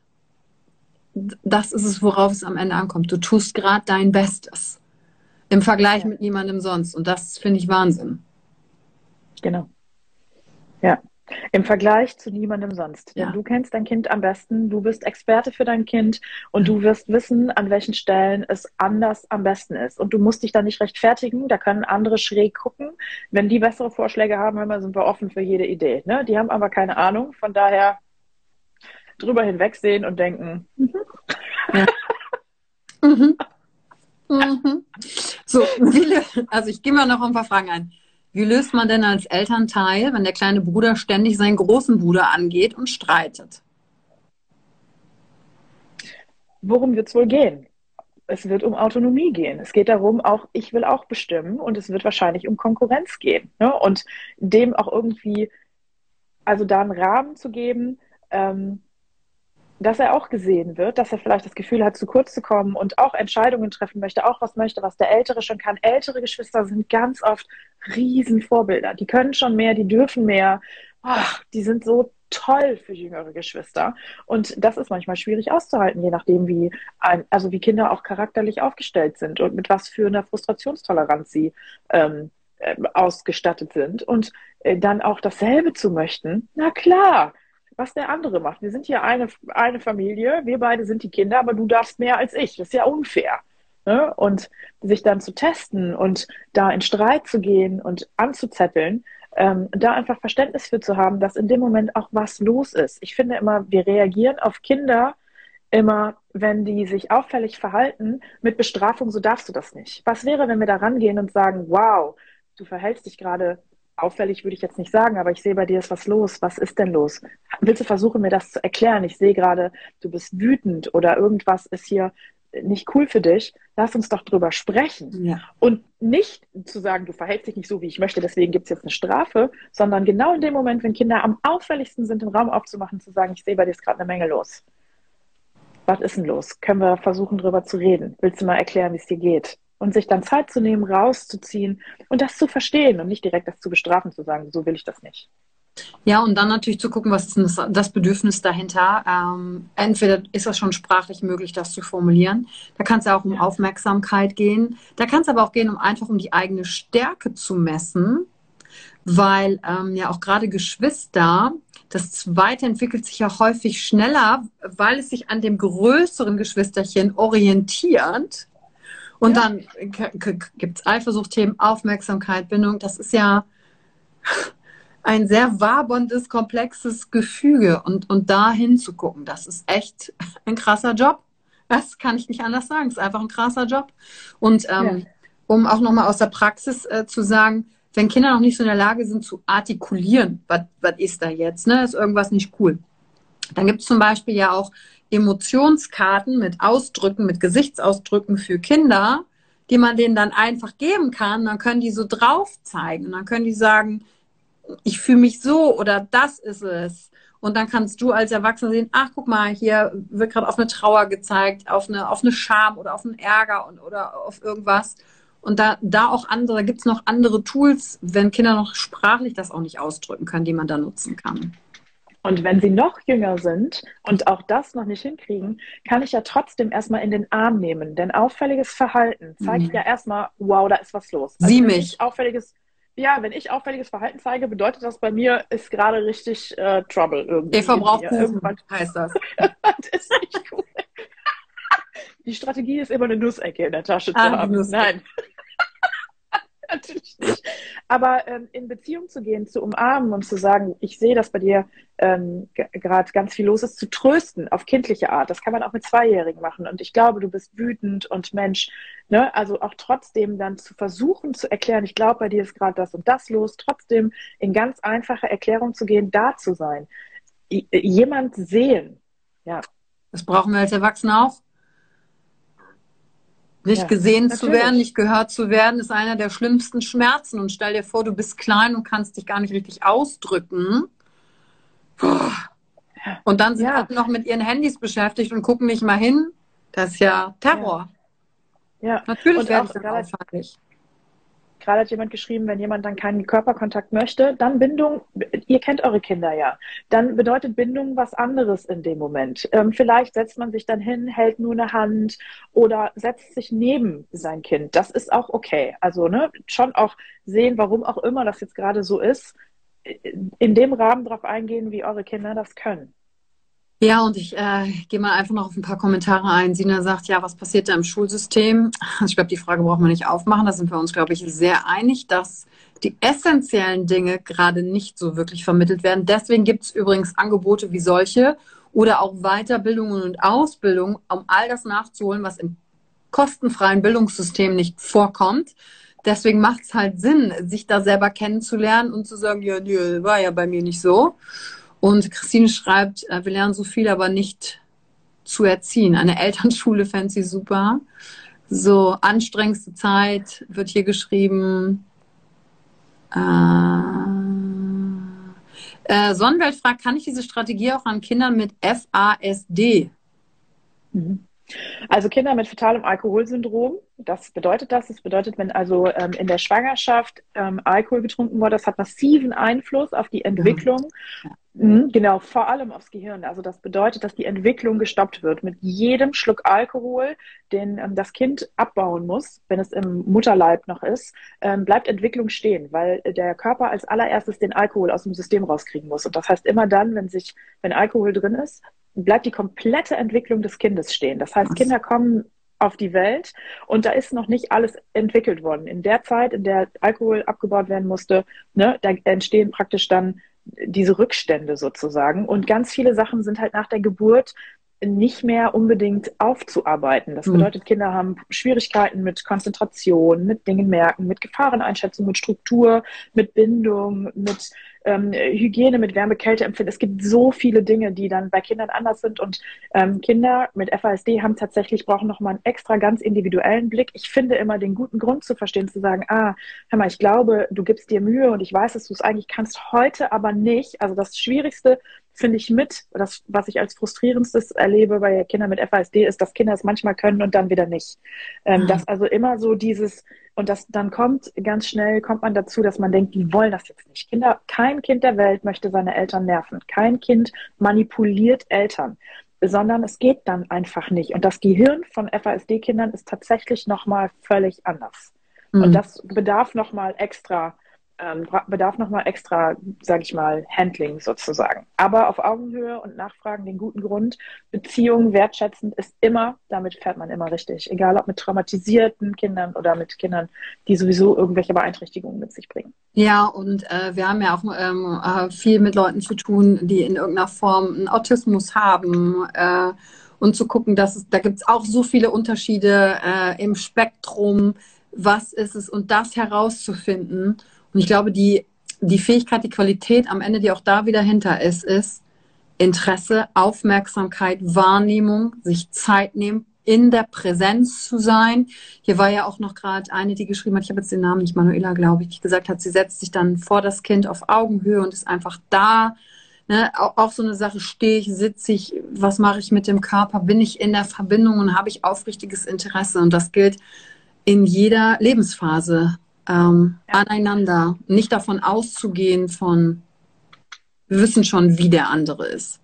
das ist es, worauf es am Ende ankommt. Du tust gerade dein Bestes im Vergleich ja. mit niemandem sonst. Und das finde ich Wahnsinn. Genau. Ja. Im Vergleich zu niemandem sonst. Denn ja. du kennst dein Kind am besten, du bist Experte für dein Kind und du wirst wissen, an welchen Stellen es anders am besten ist. Und du musst dich da nicht rechtfertigen, da können andere schräg gucken. Wenn die bessere Vorschläge haben, sind wir offen für jede Idee. Ne? Die haben aber keine Ahnung, von daher drüber hinwegsehen und denken. Mhm. Ja. mhm. Mhm. So, also ich gehe mal noch ein paar Fragen ein. Wie löst man denn als Elternteil, wenn der kleine Bruder ständig seinen großen Bruder angeht und streitet? Worum wird es wohl gehen? Es wird um Autonomie gehen. Es geht darum, auch ich will auch bestimmen und es wird wahrscheinlich um Konkurrenz gehen. Ne? Und dem auch irgendwie, also da einen Rahmen zu geben, ähm, dass er auch gesehen wird, dass er vielleicht das Gefühl hat, zu kurz zu kommen und auch Entscheidungen treffen möchte, auch was möchte, was der Ältere schon kann. Ältere Geschwister sind ganz oft Riesenvorbilder. Die können schon mehr, die dürfen mehr. Ach, die sind so toll für jüngere Geschwister. Und das ist manchmal schwierig auszuhalten, je nachdem, wie, ein, also wie Kinder auch charakterlich aufgestellt sind und mit was für einer Frustrationstoleranz sie ähm, äh, ausgestattet sind. Und äh, dann auch dasselbe zu möchten, na klar, was der andere macht. Wir sind hier eine, eine Familie, wir beide sind die Kinder, aber du darfst mehr als ich. Das ist ja unfair. Ne? Und sich dann zu testen und da in Streit zu gehen und anzuzetteln, ähm, da einfach Verständnis für zu haben, dass in dem Moment auch was los ist. Ich finde immer, wir reagieren auf Kinder immer, wenn die sich auffällig verhalten, mit Bestrafung, so darfst du das nicht. Was wäre, wenn wir da rangehen und sagen, wow, du verhältst dich gerade auffällig würde ich jetzt nicht sagen, aber ich sehe bei dir ist was los. Was ist denn los? Willst du versuchen, mir das zu erklären? Ich sehe gerade, du bist wütend oder irgendwas ist hier nicht cool für dich. Lass uns doch drüber sprechen. Ja. Und nicht zu sagen, du verhältst dich nicht so, wie ich möchte, deswegen gibt es jetzt eine Strafe, sondern genau in dem Moment, wenn Kinder am auffälligsten sind, den Raum aufzumachen, zu sagen, ich sehe bei dir ist gerade eine Menge los. Was ist denn los? Können wir versuchen, drüber zu reden? Willst du mal erklären, wie es dir geht? Und sich dann Zeit zu nehmen, rauszuziehen und das zu verstehen und nicht direkt das zu bestrafen, zu sagen, so will ich das nicht. Ja, und dann natürlich zu gucken, was ist das Bedürfnis dahinter. Ähm, entweder ist das schon sprachlich möglich, das zu formulieren. Da kann es ja auch um Aufmerksamkeit gehen. Da kann es aber auch gehen, um einfach um die eigene Stärke zu messen, weil ähm, ja auch gerade Geschwister, das Zweite entwickelt sich ja häufig schneller, weil es sich an dem größeren Geschwisterchen orientiert und ja. dann gibt es Eifersuchtsthemen, Aufmerksamkeit, Bindung. Das ist ja ein sehr waberndes, komplexes Gefüge. Und, und da hinzugucken, das ist echt ein krasser Job. Das kann ich nicht anders sagen. Es ist einfach ein krasser Job. Und ähm, ja. um auch nochmal aus der Praxis äh, zu sagen, wenn Kinder noch nicht so in der Lage sind zu artikulieren, was ist da jetzt, ne? Ist irgendwas nicht cool. Dann gibt es zum Beispiel ja auch Emotionskarten mit Ausdrücken, mit Gesichtsausdrücken für Kinder, die man denen dann einfach geben kann. Dann können die so drauf zeigen und dann können die sagen, ich fühle mich so oder das ist es. Und dann kannst du als Erwachsener sehen, ach, guck mal, hier wird gerade auf eine Trauer gezeigt, auf eine, auf eine Scham oder auf einen Ärger und, oder auf irgendwas. Und da, da auch andere, da gibt es noch andere Tools, wenn Kinder noch sprachlich das auch nicht ausdrücken können, die man da nutzen kann. Und wenn sie noch jünger sind und auch das noch nicht hinkriegen, kann ich ja trotzdem erstmal in den Arm nehmen. Denn auffälliges Verhalten zeigt mhm. ja erstmal, wow, da ist was los. Also Sie mich. Auffälliges, ja, wenn ich auffälliges Verhalten zeige, bedeutet das bei mir, ist gerade richtig äh, Trouble irgendwie. Eva braucht irgendwann heißt das. das ist nicht gut. Die Strategie ist immer eine Nussecke in der Tasche ah, zu haben. Nein. Natürlich nicht. Aber ähm, in Beziehung zu gehen, zu umarmen und zu sagen, ich sehe, dass bei dir ähm, gerade ganz viel los ist, zu trösten auf kindliche Art. Das kann man auch mit Zweijährigen machen. Und ich glaube, du bist wütend und Mensch, ne? also auch trotzdem dann zu versuchen zu erklären, ich glaube, bei dir ist gerade das und das los, trotzdem in ganz einfache Erklärung zu gehen, da zu sein. jemand sehen. Ja. Das brauchen wir als Erwachsene auch. Nicht ja, gesehen natürlich. zu werden, nicht gehört zu werden, ist einer der schlimmsten Schmerzen. Und stell dir vor, du bist klein und kannst dich gar nicht richtig ausdrücken. Und dann sind ja. noch mit ihren Handys beschäftigt und gucken nicht mal hin. Das ist ja Terror. Ja, ja. natürlich und werde ich dann auffällig. Gerade hat jemand geschrieben, wenn jemand dann keinen Körperkontakt möchte, dann Bindung, ihr kennt eure Kinder ja, dann bedeutet Bindung was anderes in dem Moment. Ähm, vielleicht setzt man sich dann hin, hält nur eine Hand oder setzt sich neben sein Kind. Das ist auch okay. Also ne, schon auch sehen, warum auch immer das jetzt gerade so ist, in dem Rahmen darauf eingehen, wie eure Kinder das können. Ja, und ich äh, gehe mal einfach noch auf ein paar Kommentare ein. Sina sagt, ja, was passiert da im Schulsystem? Also ich glaube, die Frage braucht man nicht aufmachen. Da sind wir uns, glaube ich, sehr einig, dass die essentiellen Dinge gerade nicht so wirklich vermittelt werden. Deswegen gibt es übrigens Angebote wie solche oder auch Weiterbildungen und Ausbildung, um all das nachzuholen, was im kostenfreien Bildungssystem nicht vorkommt. Deswegen macht es halt Sinn, sich da selber kennenzulernen und zu sagen, ja, nö, war ja bei mir nicht so. Und Christine schreibt, äh, wir lernen so viel, aber nicht zu erziehen. Eine Elternschule fände sie super. So, anstrengendste Zeit wird hier geschrieben. Äh, äh, Sonnenwelt fragt, kann ich diese Strategie auch an Kindern mit FASD? Mhm. Also Kinder mit fetalem Alkoholsyndrom, das bedeutet das. Das bedeutet, wenn also ähm, in der Schwangerschaft ähm, Alkohol getrunken wurde, das hat massiven Einfluss auf die Entwicklung. Ja. Mhm, genau, vor allem aufs Gehirn. Also das bedeutet, dass die Entwicklung gestoppt wird. Mit jedem Schluck Alkohol, den ähm, das Kind abbauen muss, wenn es im Mutterleib noch ist, ähm, bleibt Entwicklung stehen, weil der Körper als allererstes den Alkohol aus dem System rauskriegen muss. Und das heißt immer dann, wenn sich, wenn Alkohol drin ist, bleibt die komplette Entwicklung des Kindes stehen. Das heißt, Kinder kommen auf die Welt und da ist noch nicht alles entwickelt worden. In der Zeit, in der Alkohol abgebaut werden musste, ne, da entstehen praktisch dann diese Rückstände sozusagen. Und ganz viele Sachen sind halt nach der Geburt nicht mehr unbedingt aufzuarbeiten. Das hm. bedeutet, Kinder haben Schwierigkeiten mit Konzentration, mit Dingen merken, mit Gefahreneinschätzung, mit Struktur, mit Bindung, mit ähm, Hygiene, mit Wärme, Kälte empfinden. Es gibt so viele Dinge, die dann bei Kindern anders sind. Und ähm, Kinder mit FASD haben tatsächlich, brauchen nochmal einen extra ganz individuellen Blick. Ich finde immer den guten Grund zu verstehen, zu sagen, ah, hör mal, ich glaube, du gibst dir Mühe und ich weiß, dass du es eigentlich kannst, heute aber nicht. Also das Schwierigste finde ich mit, das, was ich als frustrierendstes erlebe bei Kindern mit FASD, ist, dass Kinder es manchmal können und dann wieder nicht. Ähm, mhm. Dass also immer so dieses, und das dann kommt ganz schnell, kommt man dazu, dass man denkt, die wollen das jetzt nicht. Kinder, kein Kind der Welt möchte seine Eltern nerven. Kein Kind manipuliert Eltern sondern es geht dann einfach nicht. Und das Gehirn von FASD-Kindern ist tatsächlich nochmal völlig anders. Mhm. Und das bedarf nochmal extra ähm, bedarf nochmal extra, sage ich mal, Handling sozusagen. Aber auf Augenhöhe und Nachfragen den guten Grund. Beziehungen wertschätzend ist immer, damit fährt man immer richtig. Egal ob mit traumatisierten Kindern oder mit Kindern, die sowieso irgendwelche Beeinträchtigungen mit sich bringen. Ja, und äh, wir haben ja auch ähm, äh, viel mit Leuten zu tun, die in irgendeiner Form einen Autismus haben. Äh, und zu gucken, dass es, da gibt es auch so viele Unterschiede äh, im Spektrum. Was ist es? Und das herauszufinden und ich glaube, die, die Fähigkeit, die Qualität am Ende, die auch da wieder hinter ist, ist Interesse, Aufmerksamkeit, Wahrnehmung, sich Zeit nehmen, in der Präsenz zu sein. Hier war ja auch noch gerade eine, die geschrieben hat, ich habe jetzt den Namen nicht, Manuela, glaube ich, die gesagt hat, sie setzt sich dann vor das Kind auf Augenhöhe und ist einfach da. Ne? Auch, auch so eine Sache, stehe ich, sitze ich, was mache ich mit dem Körper, bin ich in der Verbindung und habe ich aufrichtiges Interesse. Und das gilt in jeder Lebensphase ähm, ja. aneinander. Nicht davon auszugehen von, wir wissen schon, wie der andere ist.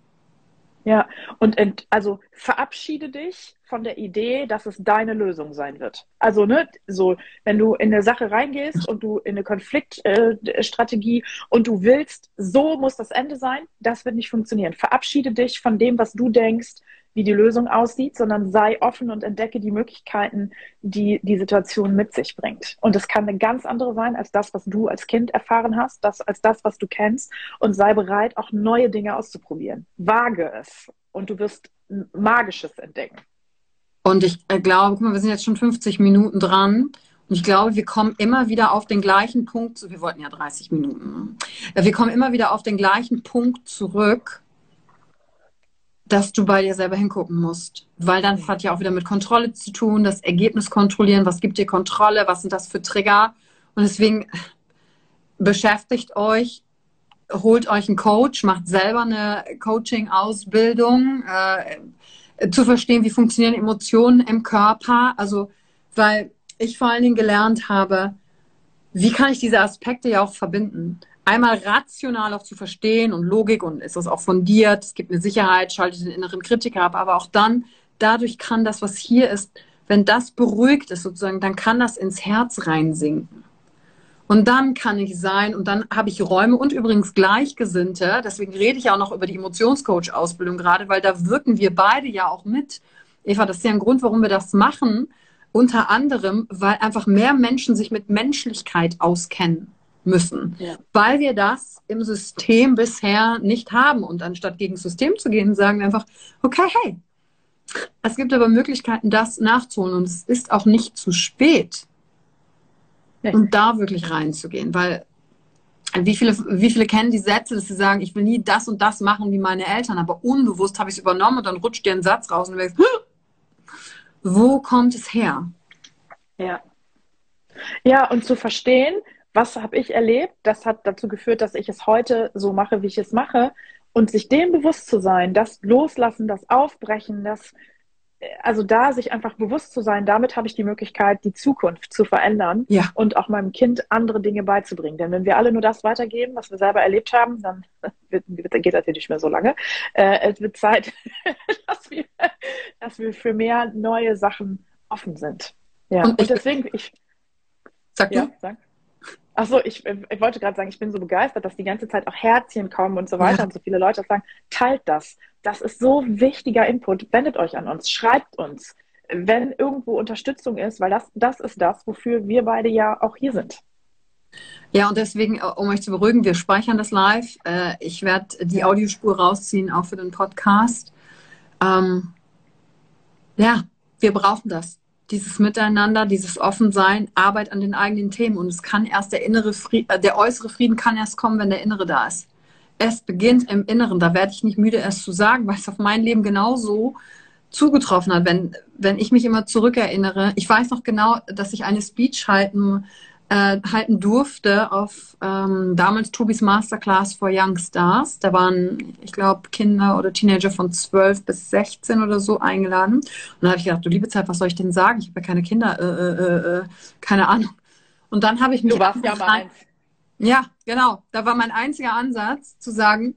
Ja, und ent, also verabschiede dich von der Idee, dass es deine Lösung sein wird. Also, ne, so, wenn du in eine Sache reingehst und du in eine Konfliktstrategie äh, und du willst, so muss das Ende sein, das wird nicht funktionieren. Verabschiede dich von dem, was du denkst, wie die Lösung aussieht, sondern sei offen und entdecke die Möglichkeiten, die die Situation mit sich bringt. Und es kann eine ganz andere sein als das, was du als Kind erfahren hast, das, als das, was du kennst. Und sei bereit, auch neue Dinge auszuprobieren. Wage es und du wirst Magisches entdecken. Und ich äh, glaube, guck mal, wir sind jetzt schon 50 Minuten dran. Und ich glaube, wir kommen immer wieder auf den gleichen Punkt, wir wollten ja 30 Minuten. Wir kommen immer wieder auf den gleichen Punkt zurück, dass du bei dir selber hingucken musst. Weil dann hat ja auch wieder mit Kontrolle zu tun, das Ergebnis kontrollieren, was gibt dir Kontrolle, was sind das für Trigger. Und deswegen beschäftigt euch, holt euch einen Coach, macht selber eine Coaching-Ausbildung, äh, zu verstehen, wie funktionieren Emotionen im Körper. Also, weil ich vor allen Dingen gelernt habe, wie kann ich diese Aspekte ja auch verbinden? Einmal rational auch zu verstehen und Logik und ist das auch fundiert, es gibt eine Sicherheit, schaltet den inneren Kritiker ab, aber auch dann, dadurch kann das, was hier ist, wenn das beruhigt ist sozusagen, dann kann das ins Herz reinsinken. Und dann kann ich sein und dann habe ich Räume und übrigens Gleichgesinnte. Deswegen rede ich auch noch über die Emotionscoach-Ausbildung gerade, weil da wirken wir beide ja auch mit. Eva, das ist ja ein Grund, warum wir das machen. Unter anderem, weil einfach mehr Menschen sich mit Menschlichkeit auskennen müssen, ja. weil wir das im System bisher nicht haben. Und anstatt gegen das System zu gehen, sagen wir einfach, okay, hey, es gibt aber Möglichkeiten, das nachzuholen und es ist auch nicht zu spät, nee. um da wirklich reinzugehen, weil wie viele, wie viele kennen die Sätze, dass sie sagen, ich will nie das und das machen wie meine Eltern, aber unbewusst habe ich es übernommen und dann rutscht dir ein Satz raus und du denkst, wo kommt es her? Ja. Ja, und zu verstehen, was habe ich erlebt? Das hat dazu geführt, dass ich es heute so mache, wie ich es mache. Und sich dem bewusst zu sein, das Loslassen, das Aufbrechen, das, also da sich einfach bewusst zu sein, damit habe ich die Möglichkeit, die Zukunft zu verändern ja. und auch meinem Kind andere Dinge beizubringen. Denn wenn wir alle nur das weitergeben, was wir selber erlebt haben, dann wird, geht das ja nicht mehr so lange. Äh, es wird Zeit, dass, wir, dass wir für mehr neue Sachen offen sind. Ja, und, und deswegen, ich. Sag ja, du? Sag. Achso, ich, ich wollte gerade sagen, ich bin so begeistert, dass die ganze Zeit auch Herzchen kommen und so weiter ja. und so viele Leute sagen, teilt das. Das ist so wichtiger Input. Wendet euch an uns, schreibt uns, wenn irgendwo Unterstützung ist, weil das, das ist das, wofür wir beide ja auch hier sind. Ja, und deswegen, äh, um euch zu beruhigen, wir speichern das live. Äh, ich werde die Audiospur rausziehen, auch für den Podcast. Ähm, ja, wir brauchen das dieses Miteinander, dieses Offensein, Arbeit an den eigenen Themen. Und es kann erst der innere Frieden, äh, der äußere Frieden kann erst kommen, wenn der innere da ist. Es beginnt im Inneren. Da werde ich nicht müde, es zu sagen, weil es auf mein Leben genauso zugetroffen hat. Wenn, wenn ich mich immer zurückerinnere, ich weiß noch genau, dass ich eine Speech halten äh, halten durfte auf ähm, damals Tobis Masterclass for Young Stars. Da waren, ich glaube, Kinder oder Teenager von 12 bis 16 oder so eingeladen. Und da habe ich gedacht, du liebe Zeit, was soll ich denn sagen? Ich habe ja keine Kinder, äh, äh, äh, äh, keine Ahnung. Und dann habe ich mich. Du warst ja mal eins. Ja, genau. Da war mein einziger Ansatz zu sagen,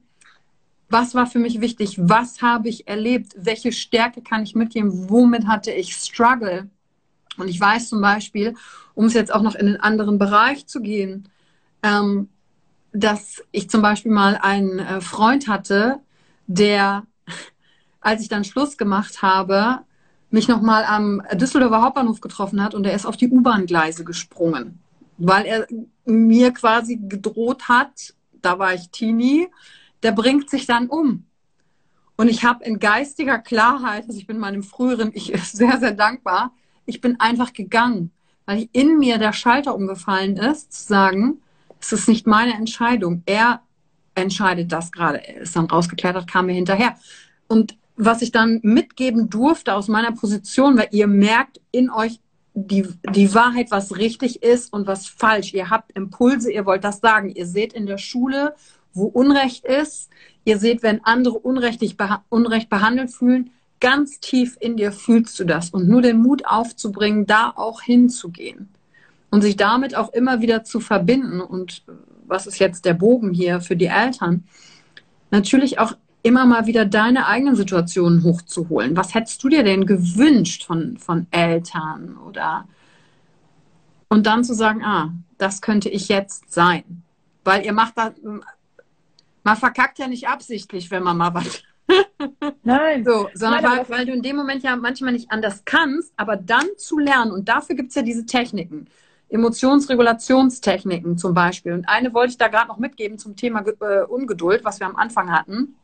was war für mich wichtig? Was habe ich erlebt? Welche Stärke kann ich mitgeben? Womit hatte ich Struggle? Und ich weiß zum Beispiel, um es jetzt auch noch in einen anderen Bereich zu gehen, ähm, dass ich zum Beispiel mal einen äh, Freund hatte, der, als ich dann Schluss gemacht habe, mich nochmal am Düsseldorfer Hauptbahnhof getroffen hat und er ist auf die U-Bahn-Gleise gesprungen, weil er mir quasi gedroht hat, da war ich Teenie, der bringt sich dann um. Und ich habe in geistiger Klarheit, also ich bin meinem früheren Ich sehr, sehr dankbar, ich bin einfach gegangen, weil in mir der Schalter umgefallen ist, zu sagen, es ist nicht meine Entscheidung. Er entscheidet das gerade. Er ist dann rausgeklettert, kam mir hinterher. Und was ich dann mitgeben durfte aus meiner Position, weil ihr merkt in euch die, die Wahrheit, was richtig ist und was falsch. Ihr habt Impulse, ihr wollt das sagen. Ihr seht in der Schule, wo Unrecht ist. Ihr seht, wenn andere unrechtlich, unrecht behandelt fühlen, ganz tief in dir fühlst du das. Und nur den Mut aufzubringen, da auch hinzugehen. Und sich damit auch immer wieder zu verbinden. Und was ist jetzt der Bogen hier für die Eltern? Natürlich auch immer mal wieder deine eigenen Situationen hochzuholen. Was hättest du dir denn gewünscht von, von Eltern oder und dann zu sagen, ah, das könnte ich jetzt sein. Weil ihr macht das, man verkackt ja nicht absichtlich, wenn man mal was. Nein. So, sondern Nein, weil, weil, du in dem Moment ja manchmal nicht anders kannst, aber dann zu lernen. Und dafür gibt es ja diese Techniken. Emotionsregulationstechniken zum Beispiel. Und eine wollte ich da gerade noch mitgeben zum Thema äh, Ungeduld, was wir am Anfang hatten.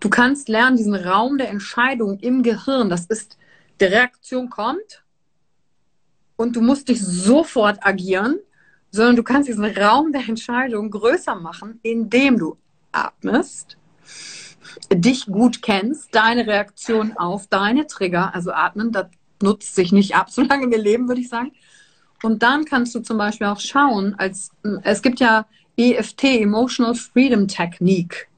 Du kannst lernen, diesen Raum der Entscheidung im Gehirn, das ist, die Reaktion kommt und du musst dich sofort agieren, sondern du kannst diesen Raum der Entscheidung größer machen, indem du atmest, dich gut kennst, deine Reaktion auf deine Trigger, also atmen, das nutzt sich nicht ab, solange wir leben, würde ich sagen. Und dann kannst du zum Beispiel auch schauen, als es gibt ja EFT, Emotional Freedom Technique.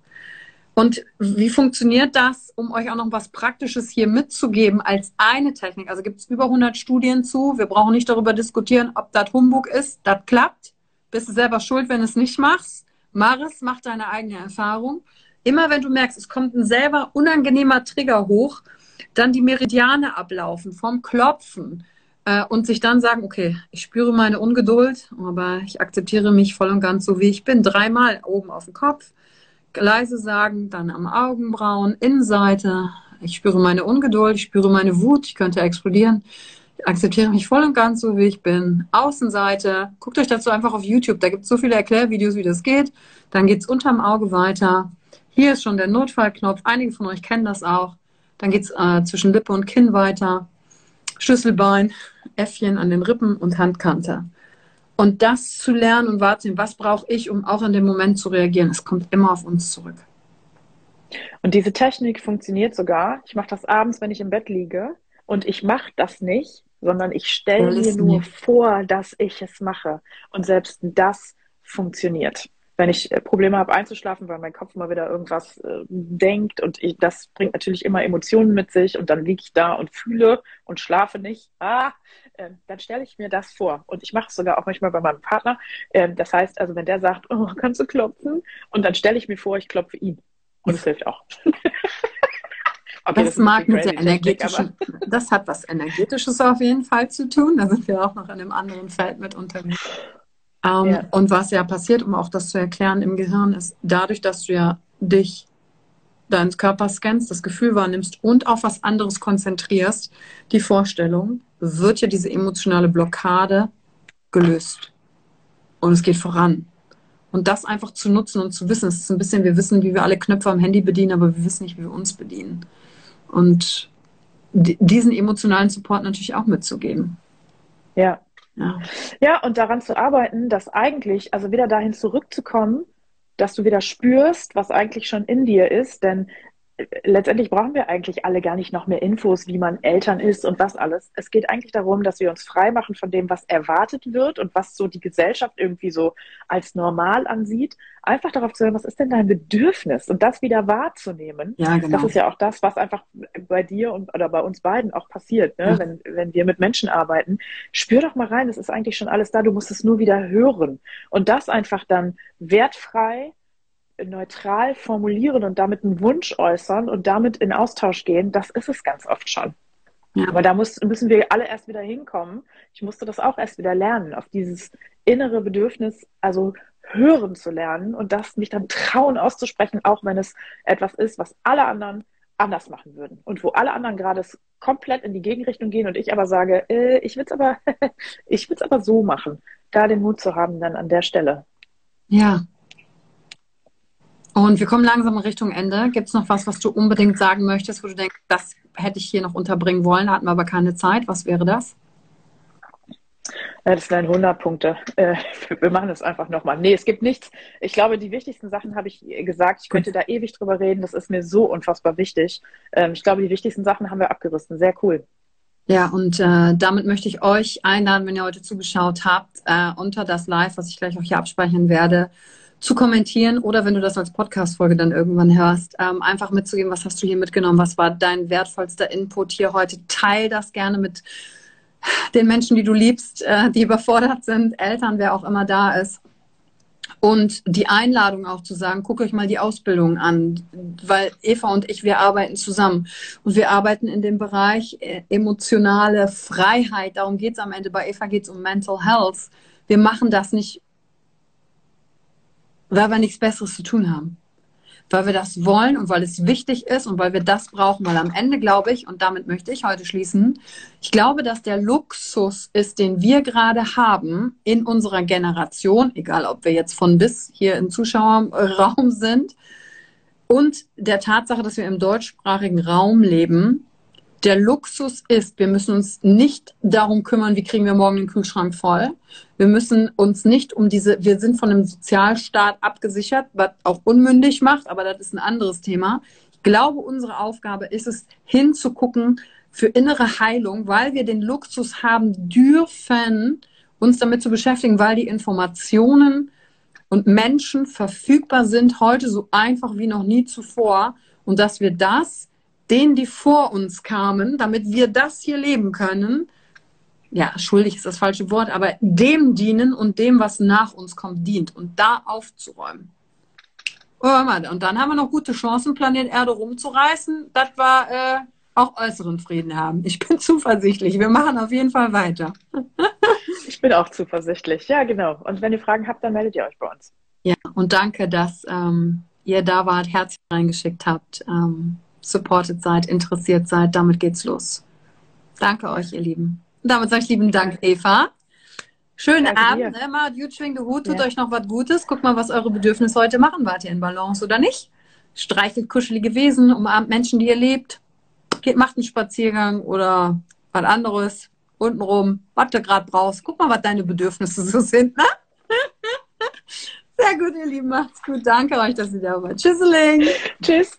Und wie funktioniert das, um euch auch noch was Praktisches hier mitzugeben als eine Technik? Also gibt es über 100 Studien zu. Wir brauchen nicht darüber diskutieren, ob das Humbug ist. Das klappt. Bist du selber schuld, wenn du es nicht machst. Mach es, mach deine eigene Erfahrung. Immer wenn du merkst, es kommt ein selber unangenehmer Trigger hoch, dann die Meridiane ablaufen vom Klopfen äh, und sich dann sagen, okay, ich spüre meine Ungeduld, aber ich akzeptiere mich voll und ganz so, wie ich bin. Dreimal oben auf dem Kopf leise sagen, dann am Augenbrauen, Innenseite. Ich spüre meine Ungeduld, ich spüre meine Wut, ich könnte explodieren. Ich akzeptiere mich voll und ganz so, wie ich bin. Außenseite, guckt euch dazu einfach auf YouTube, da gibt es so viele Erklärvideos, wie das geht. Dann geht es unterm Auge weiter. Hier ist schon der Notfallknopf, einige von euch kennen das auch. Dann geht es äh, zwischen Lippe und Kinn weiter. Schlüsselbein, Äffchen an den Rippen und Handkante. Und das zu lernen und wahrzunehmen, was brauche ich, um auch in dem Moment zu reagieren, es kommt immer auf uns zurück. Und diese Technik funktioniert sogar. Ich mache das abends, wenn ich im Bett liege. Und ich mache das nicht, sondern ich stelle mir nur vor, dass ich es mache. Und selbst das funktioniert. Wenn ich äh, Probleme habe einzuschlafen, weil mein Kopf mal wieder irgendwas äh, denkt und ich, das bringt natürlich immer Emotionen mit sich und dann liege ich da und fühle und schlafe nicht. Ah, äh, dann stelle ich mir das vor. Und ich mache es sogar auch manchmal bei meinem Partner. Äh, das heißt, also wenn der sagt, oh, kannst du klopfen? Und dann stelle ich mir vor, ich klopfe ihn. Und es hilft auch. Okay, das, das mag mit der energetischen, Technik, das hat was Energetisches auf jeden Fall zu tun. Da sind wir auch noch in einem anderen Feld mit unterwegs. Ähm, ja. Und was ja passiert, um auch das zu erklären im Gehirn, ist dadurch, dass du ja dich deines Körpers scannst, das Gefühl wahrnimmst und auf was anderes konzentrierst, die Vorstellung, wird ja diese emotionale Blockade gelöst. Und es geht voran. Und das einfach zu nutzen und zu wissen, es ist ein bisschen, wir wissen, wie wir alle Knöpfe am Handy bedienen, aber wir wissen nicht, wie wir uns bedienen. Und diesen emotionalen Support natürlich auch mitzugeben. Ja. Ja. ja, und daran zu arbeiten, dass eigentlich, also wieder dahin zurückzukommen, dass du wieder spürst, was eigentlich schon in dir ist, denn letztendlich brauchen wir eigentlich alle gar nicht noch mehr Infos, wie man Eltern ist und was alles. Es geht eigentlich darum, dass wir uns frei machen von dem, was erwartet wird und was so die Gesellschaft irgendwie so als normal ansieht. Einfach darauf zu hören, was ist denn dein Bedürfnis und das wieder wahrzunehmen. Ja, genau. Das ist ja auch das, was einfach bei dir und oder bei uns beiden auch passiert, ne? Ja. wenn, wenn wir mit Menschen arbeiten. Spür doch mal rein, es ist eigentlich schon alles da, du musst es nur wieder hören. Und das einfach dann wertfrei neutral formulieren und damit einen Wunsch äußern und damit in Austausch gehen, das ist es ganz oft schon. Ja. Aber da muss, müssen wir alle erst wieder hinkommen. Ich musste das auch erst wieder lernen, auf dieses innere Bedürfnis, also hören zu lernen und das mich dann trauen auszusprechen, auch wenn es etwas ist, was alle anderen anders machen würden. Und wo alle anderen gerade komplett in die Gegenrichtung gehen und ich aber sage, äh, ich will es aber, ich will es aber so machen. Da den Mut zu haben, dann an der Stelle. Ja, und wir kommen langsam in Richtung Ende. Gibt es noch was, was du unbedingt sagen möchtest, wo du denkst, das hätte ich hier noch unterbringen wollen, hatten wir aber keine Zeit? Was wäre das? Das sind 100 Punkte. Wir machen das einfach nochmal. Nee, es gibt nichts. Ich glaube, die wichtigsten Sachen habe ich gesagt. Ich könnte da ewig drüber reden. Das ist mir so unfassbar wichtig. Ähm, ich glaube, die wichtigsten Sachen haben wir abgerissen. Sehr cool. Ja, und äh, damit möchte ich euch einladen, wenn ihr heute zugeschaut habt, äh, unter das Live, was ich gleich auch hier abspeichern werde, zu kommentieren oder wenn du das als Podcast-Folge dann irgendwann hörst, ähm, einfach mitzugeben, was hast du hier mitgenommen, was war dein wertvollster Input hier heute. Teil das gerne mit den Menschen, die du liebst, äh, die überfordert sind, Eltern, wer auch immer da ist. Und die Einladung auch zu sagen, guckt euch mal die Ausbildung an, weil Eva und ich, wir arbeiten zusammen. Und wir arbeiten in dem Bereich äh, emotionale Freiheit. Darum geht es am Ende. Bei Eva geht es um Mental Health. Wir machen das nicht weil wir nichts Besseres zu tun haben. Weil wir das wollen und weil es wichtig ist und weil wir das brauchen. Weil am Ende glaube ich, und damit möchte ich heute schließen, ich glaube, dass der Luxus ist, den wir gerade haben in unserer Generation, egal ob wir jetzt von bis hier im Zuschauerraum sind, und der Tatsache, dass wir im deutschsprachigen Raum leben, der Luxus ist, wir müssen uns nicht darum kümmern, wie kriegen wir morgen den Kühlschrank voll. Wir müssen uns nicht um diese, wir sind von einem Sozialstaat abgesichert, was auch unmündig macht, aber das ist ein anderes Thema. Ich glaube, unsere Aufgabe ist es, hinzugucken für innere Heilung, weil wir den Luxus haben dürfen, uns damit zu beschäftigen, weil die Informationen und Menschen verfügbar sind heute so einfach wie noch nie zuvor und dass wir das denen, die vor uns kamen, damit wir das hier leben können, ja, schuldig ist das falsche Wort, aber dem dienen und dem, was nach uns kommt, dient und da aufzuräumen. Oh, und dann haben wir noch gute Chancen, Planet Erde rumzureißen, dass wir äh, auch äußeren Frieden haben. Ich bin zuversichtlich. Wir machen auf jeden Fall weiter. ich bin auch zuversichtlich. Ja, genau. Und wenn ihr Fragen habt, dann meldet ihr euch bei uns. Ja, und danke, dass ähm, ihr da wart, herzlich reingeschickt habt. Ähm, supported seid, interessiert seid. Damit geht's los. Danke euch, ihr Lieben. Und damit sage ich lieben Dank, Eva. Schönen Danke Abend, dir. Emma. You schwing the Hut. Tut ja. euch noch was Gutes. Guckt mal, was eure Bedürfnisse heute machen. Wart ihr in Balance oder nicht? Streichelt kuschelige Wesen, umarmt Menschen, die ihr lebt. Geht, macht einen Spaziergang oder was anderes. Untenrum, was du gerade brauchst. Guck mal, was deine Bedürfnisse so sind. Ne? Sehr gut, ihr Lieben. Macht's gut. Danke euch, dass ihr da wart. Tschüsseling. Tschüss.